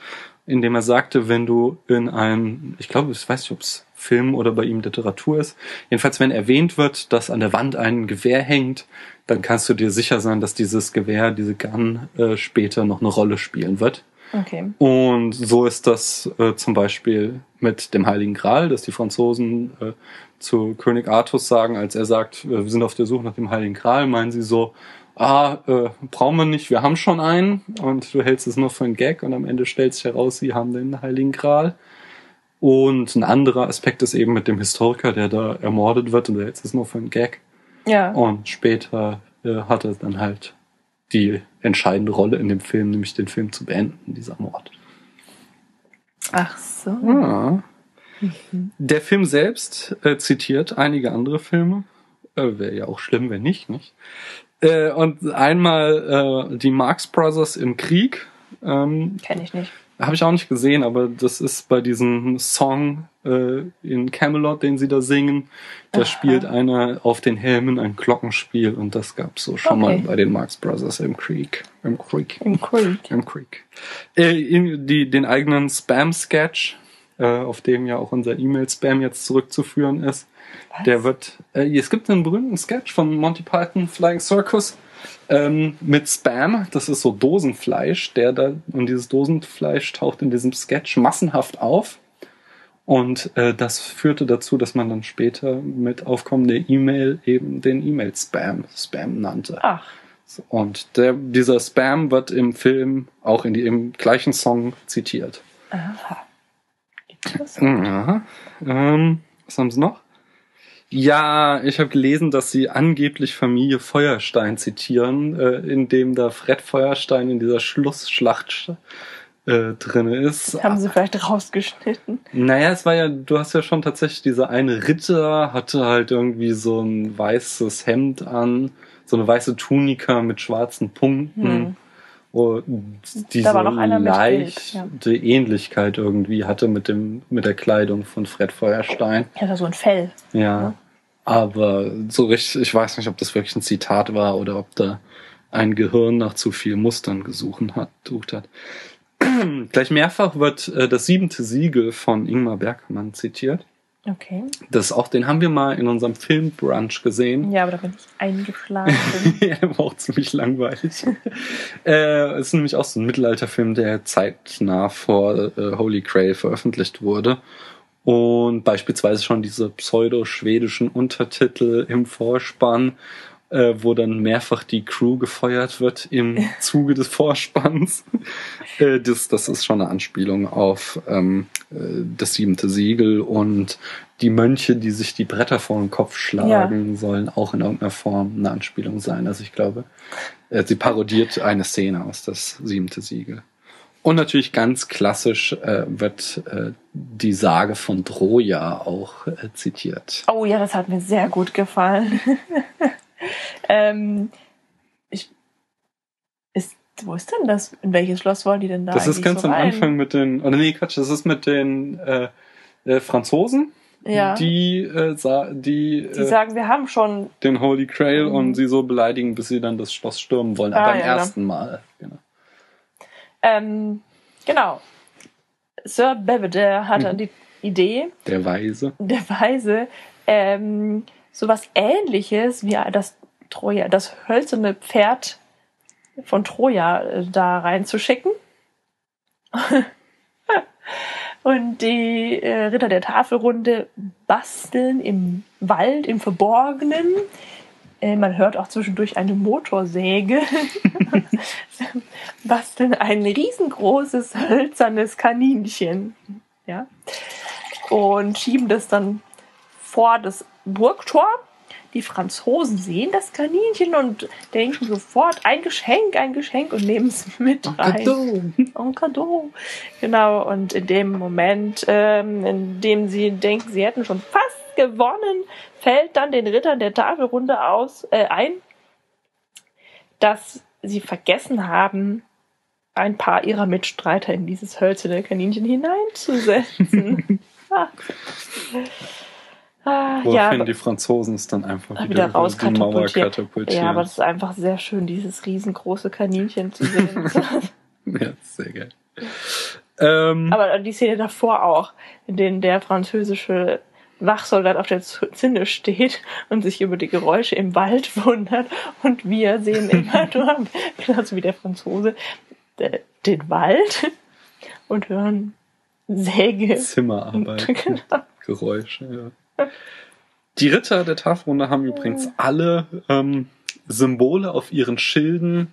indem er sagte, wenn du in einem, ich glaube, ich weiß nicht, ob es Film oder bei ihm Literatur ist, jedenfalls wenn erwähnt wird, dass an der Wand ein Gewehr hängt, dann kannst du dir sicher sein, dass dieses Gewehr, diese Gun äh, später noch eine Rolle spielen wird. Okay. Und so ist das äh, zum Beispiel mit dem Heiligen Gral, dass die Franzosen äh, zu König Artus sagen, als er sagt, äh, wir sind auf der Suche nach dem Heiligen Gral, meinen sie so, ah, äh, brauchen wir nicht, wir haben schon einen und du hältst es nur für einen Gag und am Ende stellt sich heraus, sie haben den Heiligen Gral. Und ein anderer Aspekt ist eben mit dem Historiker, der da ermordet wird und der jetzt ist nur für einen Gag. Ja. Und später äh, hat er dann halt die entscheidende Rolle in dem Film, nämlich den Film zu beenden, dieser Mord. Ach so. Ja. Der Film selbst äh, zitiert einige andere Filme. Äh, Wäre ja auch schlimm, wenn nicht, nicht? Äh, und einmal äh, die Marx Brothers im Krieg. Ähm, Kenne ich nicht. habe ich auch nicht gesehen, aber das ist bei diesem Song äh, in Camelot, den sie da singen. Da Aha. spielt einer auf den Helmen ein Glockenspiel und das gab's so schon Okay. mal bei den Marx Brothers im Krieg. Im Krieg. Im Kult. Im Creek. Äh, in die, den eigenen Spam-Sketch, äh, auf dem ja auch unser E-Mail-Spam jetzt zurückzuführen ist. Was? Der wird, äh, es gibt einen berühmten Sketch von Monty Python Flying Circus ähm, mit Spam. Das ist so Dosenfleisch, der da, und dieses Dosenfleisch taucht in diesem Sketch massenhaft auf. Und äh, das führte dazu, dass man dann später mit aufkommender E-Mail eben den E-Mail-Spam Spam nannte. Ach, Und der, dieser Spam wird im Film auch in die, im gleichen Song zitiert. aha. Interessant. Ja. Ähm, was haben sie noch? Ja, ich habe gelesen, dass sie angeblich Familie Feuerstein zitieren, äh, in dem da Fred Feuerstein in dieser Schlussschlacht äh, drinne ist. Haben sie vielleicht rausgeschnitten? Naja, es war ja, du hast ja schon tatsächlich dieser eine Ritter, hatte halt irgendwie so ein weißes Hemd an, so eine weiße Tunika mit schwarzen Punkten. Hm. Und diese leichte Bild, Ähnlichkeit irgendwie hatte mit dem mit der Kleidung von Fred Feuerstein. Ja, war so ein Fell. Ja. Ja. Aber so richtig, ich weiß nicht, ob das wirklich ein Zitat war oder ob da ein Gehirn nach zu viel Mustern gesucht hat. Gesucht hat. Gleich mehrfach wird äh, das siebente Siegel von Ingmar Bergmann zitiert. Okay. Das auch, den haben wir mal in unserem Filmbrunch gesehen. Ja, aber da bin ich eingeschlafen. ja, der war auch ziemlich langweilig. äh, ist nämlich auch so ein Mittelalterfilm, der zeitnah vor äh, Holy Grail veröffentlicht wurde. Und beispielsweise schon diese pseudo-schwedischen Untertitel im Vorspann, äh, wo dann mehrfach die Crew gefeuert wird im Zuge des Vorspanns. äh, das, das ist schon eine Anspielung auf ähm, äh, das siebente Siegel und die Mönche, die sich die Bretter vor den Kopf schlagen, sollen auch in irgendeiner Form eine Anspielung sein. Also ich glaube, äh, sie parodiert eine Szene aus das siebente Siegel. Und natürlich ganz klassisch äh, wird äh, die Sage von Troja auch äh, zitiert. Oh ja, das hat mir sehr gut gefallen. ähm, ich, ist, wo ist denn das? In welches Schloss wollen die denn da das ist ganz so am rein? Anfang mit den, oder nee, Quatsch, das ist mit den äh, äh, Franzosen, Ja. die, äh, die, Die äh, sagen, wir haben schon. den Holy Grail Mhm. und sie so beleidigen, bis sie dann das Schloss stürmen wollen. Ah, Aber beim ja, genau. ersten Mal. Genau. Ähm, genau. Sir Belvedere hat dann Mhm. die Idee, Der Weise. der Weise, ähm, sowas ähnliches wie das Troja, das hölzerne Pferd von Troja äh, da reinzuschicken. Und die äh, Ritter der Tafelrunde basteln im Wald, im Verborgenen. Äh, man hört auch zwischendurch eine Motorsäge. basteln ein riesengroßes hölzernes Kaninchen. Ja. Und schieben das dann vor das Burgtor. Die Franzosen sehen das Kaninchen und denken sofort ein Geschenk, ein Geschenk und nehmen es mit rein. Un cadeau. Genau, und in dem Moment, ähm, in dem sie denken, sie hätten schon fast gewonnen, fällt dann den Rittern der Tafelrunde aus, äh, ein, dass sie vergessen haben, ein paar ihrer Mitstreiter in dieses hölzerne Kaninchen hineinzusetzen. ah. Ah, Woraufhin ja, aber- die Franzosen es dann einfach wieder wieder, über die Mauer katapultieren. ja, aber das ist einfach sehr schön, dieses riesengroße Kaninchen zu sehen. ja, sehr geil. Ähm, Aber die Szene davor auch, in denen der französische Wachsoldat auf der Zinne steht und sich über die Geräusche im Wald wundert und wir sehen immer nur, genauso wie der Franzose, de- den Wald und hören Säge. Zimmerarbeit. Genau. Geräusche, ja. Die Ritter der Tafelrunde haben übrigens alle ähm, Symbole auf ihren Schilden,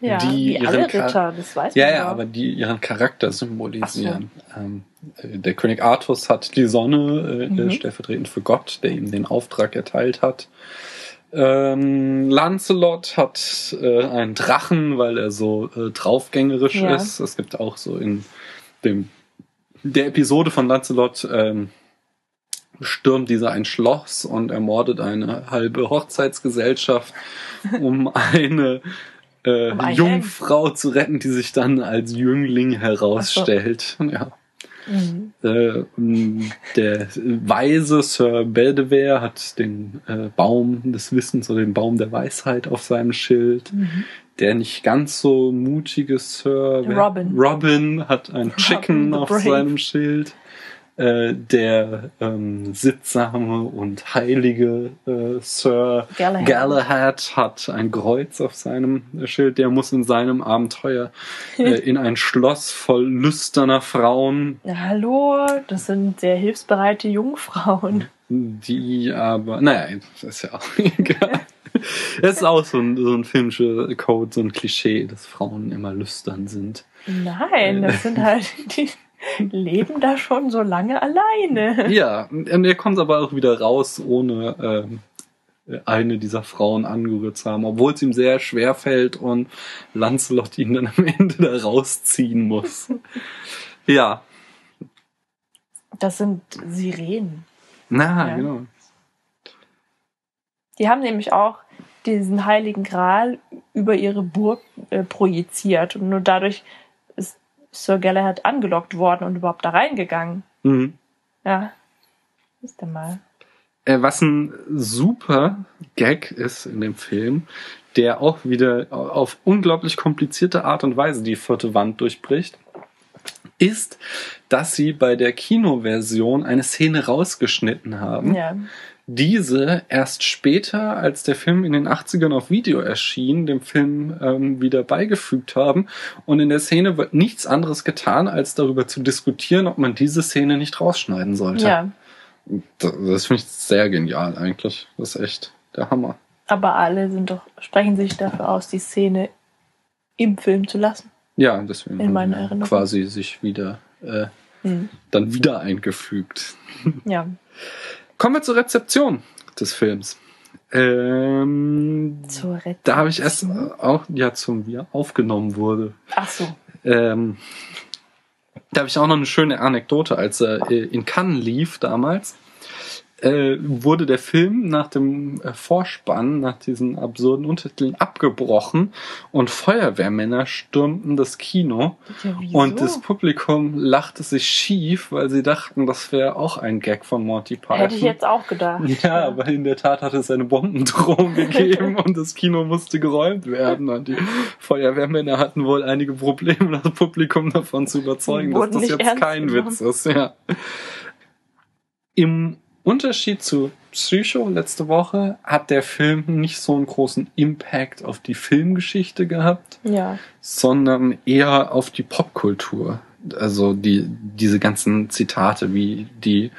Ja, Die ihren alle Ritter, das weiß ja, man ja, doch. aber die ihren Charakter symbolisieren. Ähm, äh, der König Artus hat die Sonne, äh, Mhm. stellvertretend für Gott, der ihm den Auftrag erteilt hat. Ähm, Lancelot hat äh, einen Drachen, weil er so äh, draufgängerisch Ja. ist. Es gibt auch so in dem der Episode von Lancelot ähm, stürmt dieser ein Schloss und ermordet eine halbe Hochzeitsgesellschaft, um eine äh, Um Jungfrau zu retten, die sich dann als Jüngling herausstellt. Ja. Mhm. Äh, der weise Sir Bedivere hat den äh, Baum des Wissens oder den Baum der Weisheit auf seinem Schild. Mhm. Der nicht ganz so mutige Sir Robin. Robin hat ein Chicken the auf seinem Schild. Äh, der ähm, sittsame und heilige äh, Sir Galahad. Galahad hat ein Kreuz auf seinem Schild. Der muss in seinem Abenteuer äh, in ein Schloss voll lüsterner Frauen Ja, hallo, das sind sehr hilfsbereite Jungfrauen. Die aber, naja, das ist ja auch egal. Es ist auch so ein, so ein filmischer Code, so ein Klischee, dass Frauen immer lüstern sind. Nein, das sind halt, die leben da schon so lange alleine. Ja, und er kommt aber auch wieder raus, ohne ähm, eine dieser Frauen angerührt zu haben, obwohl es ihm sehr schwer fällt und Lancelot ihn dann am Ende da rausziehen muss. Ja, Das sind Sirenen. na, Ja. genau. Die haben nämlich auch diesen heiligen Gral über ihre Burg äh, projiziert und nur dadurch Sir Galahad angelockt worden und überhaupt da reingegangen. Mhm. Ja. Ist denn mal. Äh, was ein super Gag ist in dem Film, der auch wieder auf unglaublich komplizierte Art und Weise die vierte Wand durchbricht, ist, dass sie bei der Kinoversion eine Szene rausgeschnitten haben, Ja. diese erst später, als der Film in den 80ern auf Video erschien, dem Film ähm, wieder beigefügt haben. Und in der Szene wird nichts anderes getan, als darüber zu diskutieren, ob man diese Szene nicht rausschneiden sollte. Ja. Das, das finde ich sehr genial eigentlich. Das ist echt der Hammer. Aber alle sind doch, sprechen sich dafür aus, die Szene im Film zu lassen. Ja, deswegen In haben meiner wir Erinnerung. quasi sich wieder äh, Hm. dann wieder eingefügt. Ja. Kommen wir zur Rezeption des Films. Ähm, Zur Rettung. da habe ich erst auch ja zum wie aufgenommen wurde. Ach so. Ähm, da habe ich auch noch eine schöne Anekdote, als er äh, in Cannes lief damals. Äh, wurde der Film nach dem äh, Vorspann, nach diesen absurden Untertiteln abgebrochen und Feuerwehrmänner stürmten das Kino Ja, und das Publikum lachte sich schief, weil sie dachten, das wäre auch ein Gag von Monty Python. Hätte ich jetzt auch gedacht. Ja, aber in der Tat hat es eine Bombendrohung gegeben und das Kino musste geräumt werden. Und die Feuerwehrmänner hatten wohl einige Probleme, das Publikum davon zu überzeugen, dass das jetzt kein genommen. Witz ist. Ja. Im Unterschied zu Psycho letzte Woche hat der Film nicht so einen großen Impact auf die Filmgeschichte gehabt Ja. sondern eher auf die Popkultur. Also die, diese ganzen Zitate wie die,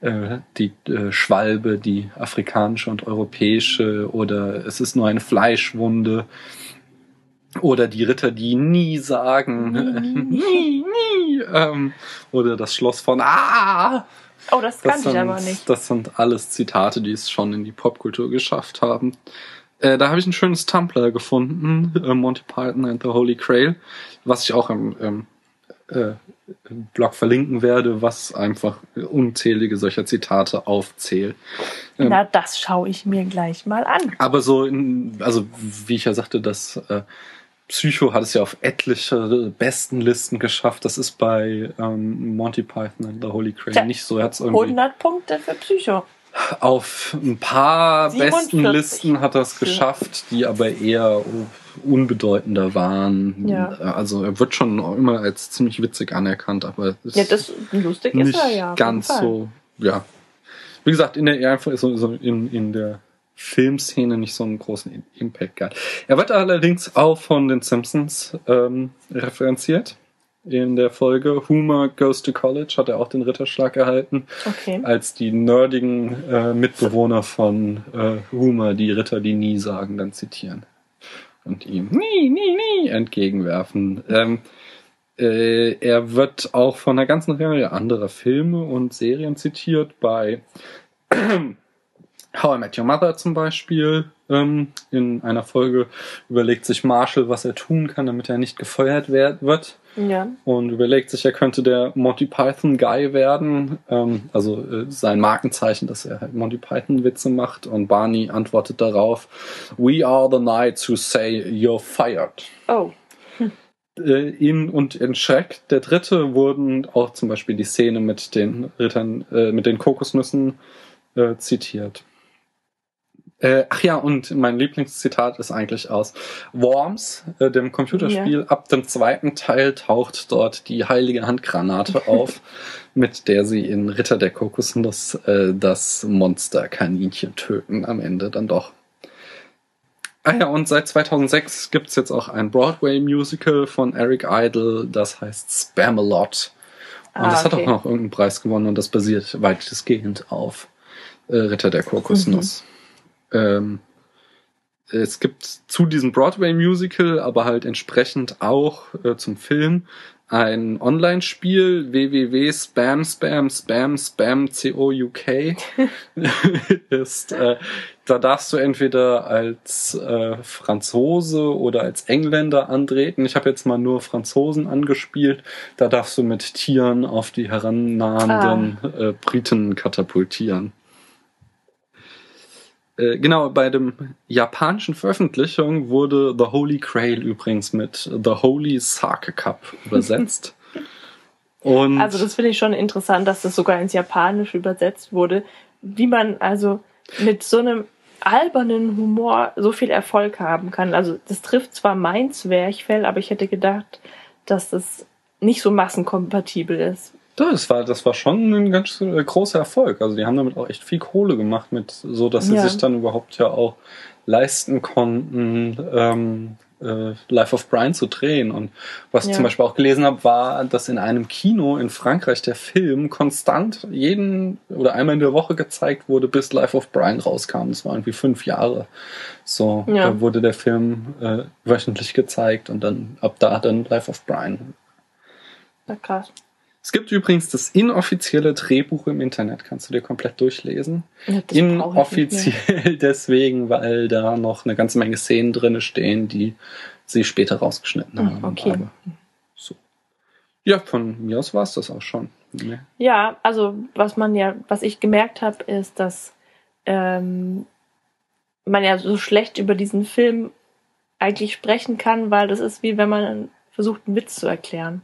äh, die äh, Schwalbe, die afrikanische und europäische oder es ist nur eine Fleischwunde oder die Ritter, die nie sagen, nie, nie, ähm, oder das Schloss von Ah. Oh, das Das kannte ich aber nicht. das sind alles Zitate, die es schon in die Popkultur geschafft haben. Äh, da habe ich ein schönes Tumblr gefunden, äh, Monty Python and the Holy Grail, was ich auch im, im äh, Blog verlinken werde, was einfach unzählige solcher Zitate aufzählt. Ähm, Na, das schaue ich mir gleich mal an. aber so, in, also wie ich ja sagte, das äh, Psycho hat es ja auf etliche Bestenlisten geschafft. Das ist bei ähm, Monty Python and the Holy Grail Tja, nicht so. Er hat's irgendwie 100 Punkte für Psycho. auf ein paar 47 besten Listen hat er es geschafft, die aber eher unbedeutender waren. Ja. Also er wird schon immer als ziemlich witzig anerkannt, aber Ja, das lustig ist nicht er ja. ganz so. Ja, wie gesagt, in der einfach so, so in, in der Filmszene nicht so einen großen Impact gehabt. Er wird allerdings auch von den Simpsons ähm, referenziert. In der Folge Homer Goes to College hat er auch den Ritterschlag erhalten Okay. als die nerdigen äh, Mitbewohner von äh, Homer, die Ritter, die nie sagen, dann zitieren. Und ihm nie, nie, nie entgegenwerfen. Ähm, Äh, er wird auch von einer ganzen Reihe anderer Filme und Serien zitiert, bei How I Met Your Mother zum Beispiel. Ähm, in einer Folge überlegt sich Marshall, was er tun kann, damit er nicht gefeuert werd- wird. Ja. Und überlegt sich, er könnte der Monty Python Guy werden. Ähm, also äh, sein Markenzeichen, dass er halt Monty Python Witze macht. Und Barney antwortet darauf, We are the knights who say you're fired. Oh. Äh, in und in Shrek, der dritte, wurden auch zum Beispiel die Szene mit den Rittern, äh, mit den Kokosnüssen äh, zitiert. Äh, ach ja, und mein Lieblingszitat ist eigentlich aus Worms, äh, dem Computerspiel. Ab dem zweiten Teil taucht dort die heilige Handgranate auf, mit der sie in Ritter der Kokosnuss äh, das Monsterkaninchen töten am Ende dann doch. Ah ja, und seit 2006 gibt's jetzt auch ein Broadway-Musical von Eric Idle, das heißt Spamalot. Und Ah, das hat okay. auch noch irgendeinen Preis gewonnen und das basiert weitestgehend auf äh, Ritter der Kokosnuss. Ähm, es gibt zu diesem Broadway-Musical, aber halt entsprechend auch äh, zum Film ein Online-Spiel www.spam spam spam spam co.uk ist äh, da darfst du entweder als äh, Franzose oder als Engländer antreten. Ich habe jetzt mal nur Franzosen angespielt. Da darfst du mit Tieren auf die herannahenden äh, Briten katapultieren. Äh, genau, bei dem japanischen Veröffentlichung wurde The Holy Grail übrigens mit The Holy Sake Cup übersetzt. Und Also das finde ich schon interessant, dass das sogar ins Japanische übersetzt wurde. Wie man also mit so einem albernen Humor so viel Erfolg haben kann. Also das trifft zwar mein Zwerchfell, aber ich hätte gedacht, dass das nicht so massenkompatibel ist. Das war, das war schon ein ganz äh, großer Erfolg. Also die haben damit auch echt viel Kohle gemacht, mit so dass sie Ja. sich dann überhaupt ja auch leisten konnten, ähm, äh, Life of Brian zu drehen. Und was ich Ja. zum Beispiel auch gelesen habe, war, dass in einem Kino in Frankreich der Film konstant jeden oder einmal in der Woche gezeigt wurde, bis Life of Brian rauskam. Das war irgendwie fünf Jahre. So Ja. da wurde der Film äh, wöchentlich gezeigt und dann ab da dann Life of Brian. Na krass. Es gibt übrigens das inoffizielle Drehbuch im Internet, kannst du dir komplett durchlesen. Ja. Inoffiziell deswegen, weil da noch eine ganze Menge Szenen drinne stehen, die sie später rausgeschnitten Hm, haben. okay. Aber so. Ja, von mir aus war es das auch schon. Ne? Ja, also was man ja, was ich gemerkt habe, ist, dass ähm, man ja so schlecht über diesen Film eigentlich sprechen kann, weil das ist wie wenn man versucht, einen Witz zu erklären.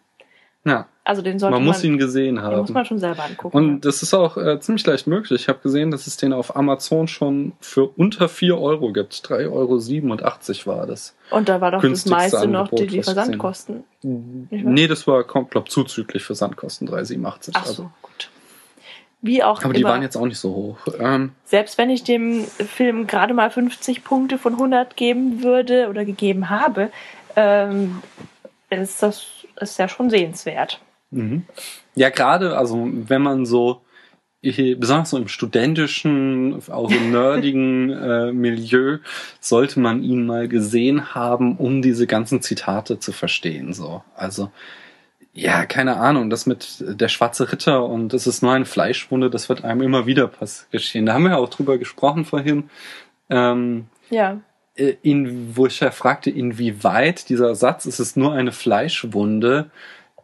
Ja, Also den sollte man man, muss ihn gesehen den muss man haben. schon selber angucken. Und das ist auch äh, ziemlich leicht möglich. Ich habe gesehen, dass es den auf Amazon schon für unter 4 Euro gibt. 3,87 Euro war das. Und da war doch das meiste noch die, Angebot, die Versandkosten. Nee, das war, glaube glaub, für Sandkosten 3,87. Ach so, gut. Wie auch Aber die immer, waren jetzt auch nicht so hoch. Ähm, selbst wenn ich dem Film gerade mal 50 Punkte von 100 geben würde oder gegeben habe, ähm, ist das ist ja schon sehenswert. Mhm. Ja, gerade, also wenn man so, besonders so im studentischen, auch im nerdigen äh, Milieu, sollte man ihn mal gesehen haben, um diese ganzen Zitate zu verstehen. So, also ja, keine Ahnung, das mit der schwarze Ritter und es ist nur eine Fleischwunde, das wird einem immer wieder pass geschehen. Da haben wir ja auch drüber gesprochen vorhin. Ähm, Ja. Äh, in, wo ich ja fragte, inwieweit dieser Satz, es ist nur eine Fleischwunde,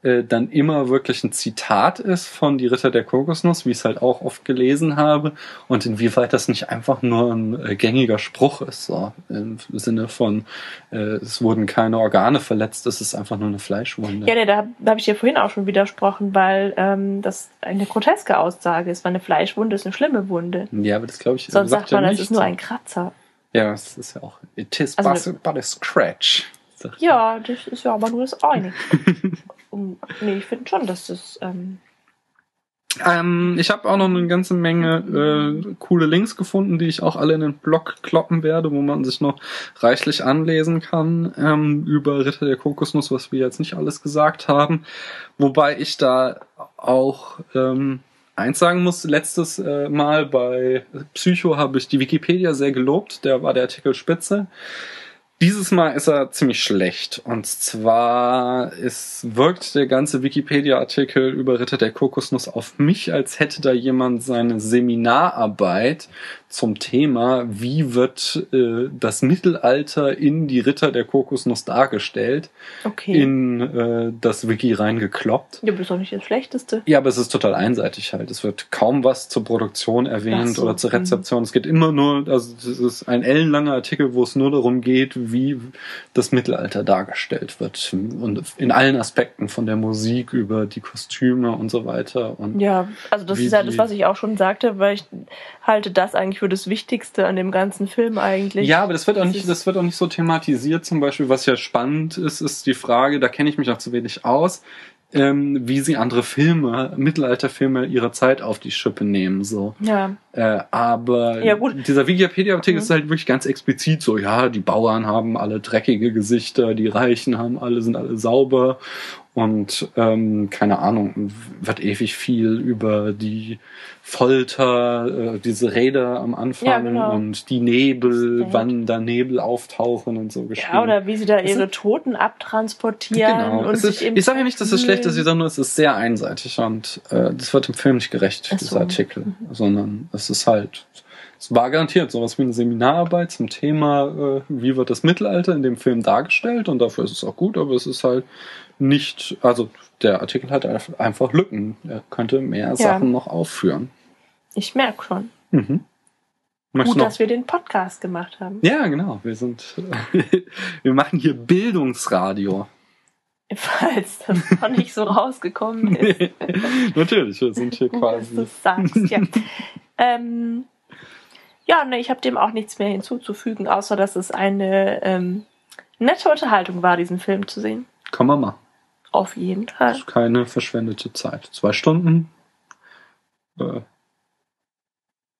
äh, dann immer wirklich ein Zitat ist von Die Ritter der Kokosnuss, wie ich es halt auch oft gelesen habe, und inwieweit das nicht einfach nur ein äh, gängiger Spruch ist, so im Sinne von, äh, es wurden keine Organe verletzt, es ist einfach nur eine Fleischwunde. Ja, nee, da, da habe ich dir vorhin auch schon widersprochen, weil ähm, das eine groteske Aussage ist, weil eine Fleischwunde ist eine schlimme Wunde. Ja, aber das glaube ich. Sonst sagt man, ja das nicht ist nur ein Kratzer. Ja, das ist ja auch. It is Also but, a scratch. Ja, das ist ja aber nur das eine. Und, nee, ich finde schon, dass das. Ähm, Ähm, ich habe auch noch eine ganze Menge äh, coole Links gefunden, die ich auch alle in den Blog kloppen werde, wo man sich noch reichlich anlesen kann ähm, über Ritter der Kokosnuss, was wir jetzt nicht alles gesagt haben. Wobei ich da auch ähm, eins sagen muss, letztes äh, Mal bei Psycho habe ich die Wikipedia sehr gelobt, der war der Artikel spitze. Dieses Mal ist er ziemlich schlecht. Und zwar es wirkt der ganze Wikipedia-Artikel über Ritter der Kokosnuss auf mich, als hätte da jemand seine Seminararbeit zum Thema, wie wird äh, das Mittelalter in die Ritter der Kokosnuss dargestellt, Okay. in äh, das Wiki reingekloppt. ja, aber das ist doch nicht das Schlechteste. Ja, aber es ist total einseitig halt. Es wird kaum was zur Produktion erwähnt so, oder zur mhm. Rezeption. Es geht immer nur, also es ist ein ellenlanger Artikel, wo es nur darum geht, wie das Mittelalter dargestellt wird. Und in allen Aspekten, von der Musik über die Kostüme und so weiter. Und Ja, also das ist ja das, was ich auch schon sagte, weil ich halte das eigentlich für das Wichtigste an dem ganzen Film eigentlich. Ja, aber das wird auch nicht, das wird auch nicht so thematisiert. Zum Beispiel, was ja spannend ist, ist die Frage, da kenne ich mich auch zu wenig aus, ähm, wie sie andere Filme, Mittelalterfilme ihrer Zeit auf die Schippe nehmen. So. Ja, Äh, aber Ja, dieser Wikipedia-Artikel Mhm. ist halt wirklich ganz explizit so, ja, die Bauern haben alle dreckige Gesichter, die Reichen haben alle, sind alle sauber und ähm, keine Ahnung, wird ewig viel über die Folter, äh, diese Räder am Anfang Ja, genau. und die Nebel, wann da Nebel auftauchen und so geschrieben. ja oder wie sie da ihre sind- Toten abtransportieren Genau. und Es ist, sich im ich sage ja nicht, dass es schlecht ist, ich sage nur, es ist sehr einseitig und äh, das wird dem Film nicht gerecht, so. dieser Artikel, sondern es ist halt, es war garantiert sowas wie eine Seminararbeit zum Thema, äh, wie wird das Mittelalter in dem Film dargestellt und dafür ist es auch gut, aber es ist halt nicht, also der Artikel hat einf- einfach Lücken, er könnte mehr Sachen noch aufführen. Ich merke schon. Mhm. Möchtest Gut, dass wir den Podcast gemacht haben. Ja, genau, wir sind, wir machen hier Bildungsradio. Falls das noch nicht so rausgekommen ist. Natürlich, wir sind hier Gut, dass quasi. du sagst, ja. ähm, ja, ne, ich habe dem auch nichts mehr hinzuzufügen, außer dass es eine ähm, nette Unterhaltung war, diesen Film zu sehen. Kann man machen. Auf jeden Das Fall. ist keine verschwendete Zeit. Zwei Stunden. Äh,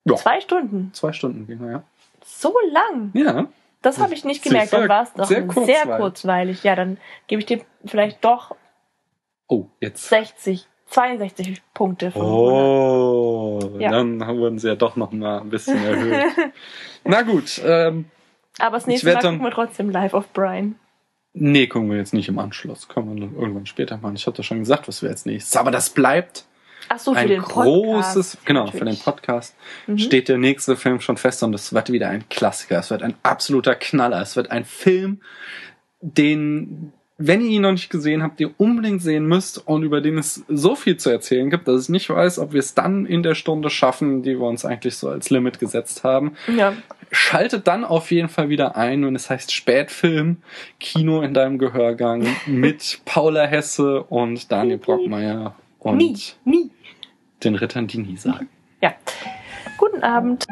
ja, Zwei Stunden. zwei Stunden ging er, ja. So lang. Ja, Das habe ich nicht gemerkt. Dann war es doch sehr sehr, kurzweilig. kurzweilig. Ja, dann gebe ich dir vielleicht doch Oh, jetzt. 60, 62 Punkte von 100. Oh, Ja. dann wurden sie ja doch noch mal ein bisschen erhöht. Na gut, ähm, Aber das nächste Mal gucken wir trotzdem Live of Brian. Nee, gucken wir jetzt nicht im Anschluss. Können wir irgendwann später machen. Ich hatte schon gesagt, was wir als nächstes. Aber das bleibt Ach so, für ein den Podcast. großes, genau, für den natürlich. Podcast Mhm. steht der nächste Film schon fest und es wird wieder ein Klassiker. Es wird ein absoluter Knaller. Es wird ein Film, den, wenn ihr ihn noch nicht gesehen habt, ihr unbedingt sehen müsst und über den es so viel zu erzählen gibt, dass ich nicht weiß, ob wir es dann in der Stunde schaffen, die wir uns eigentlich so als Limit gesetzt haben. Ja, Schaltet dann auf jeden Fall wieder ein, wenn es heißt Spätfilm, Kino in deinem Gehörgang mit Paula Hesse und Daniel Brockmeier und nie, nie. den Rittern, die nie sagen. Ja. Guten Abend.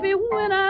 Baby, when I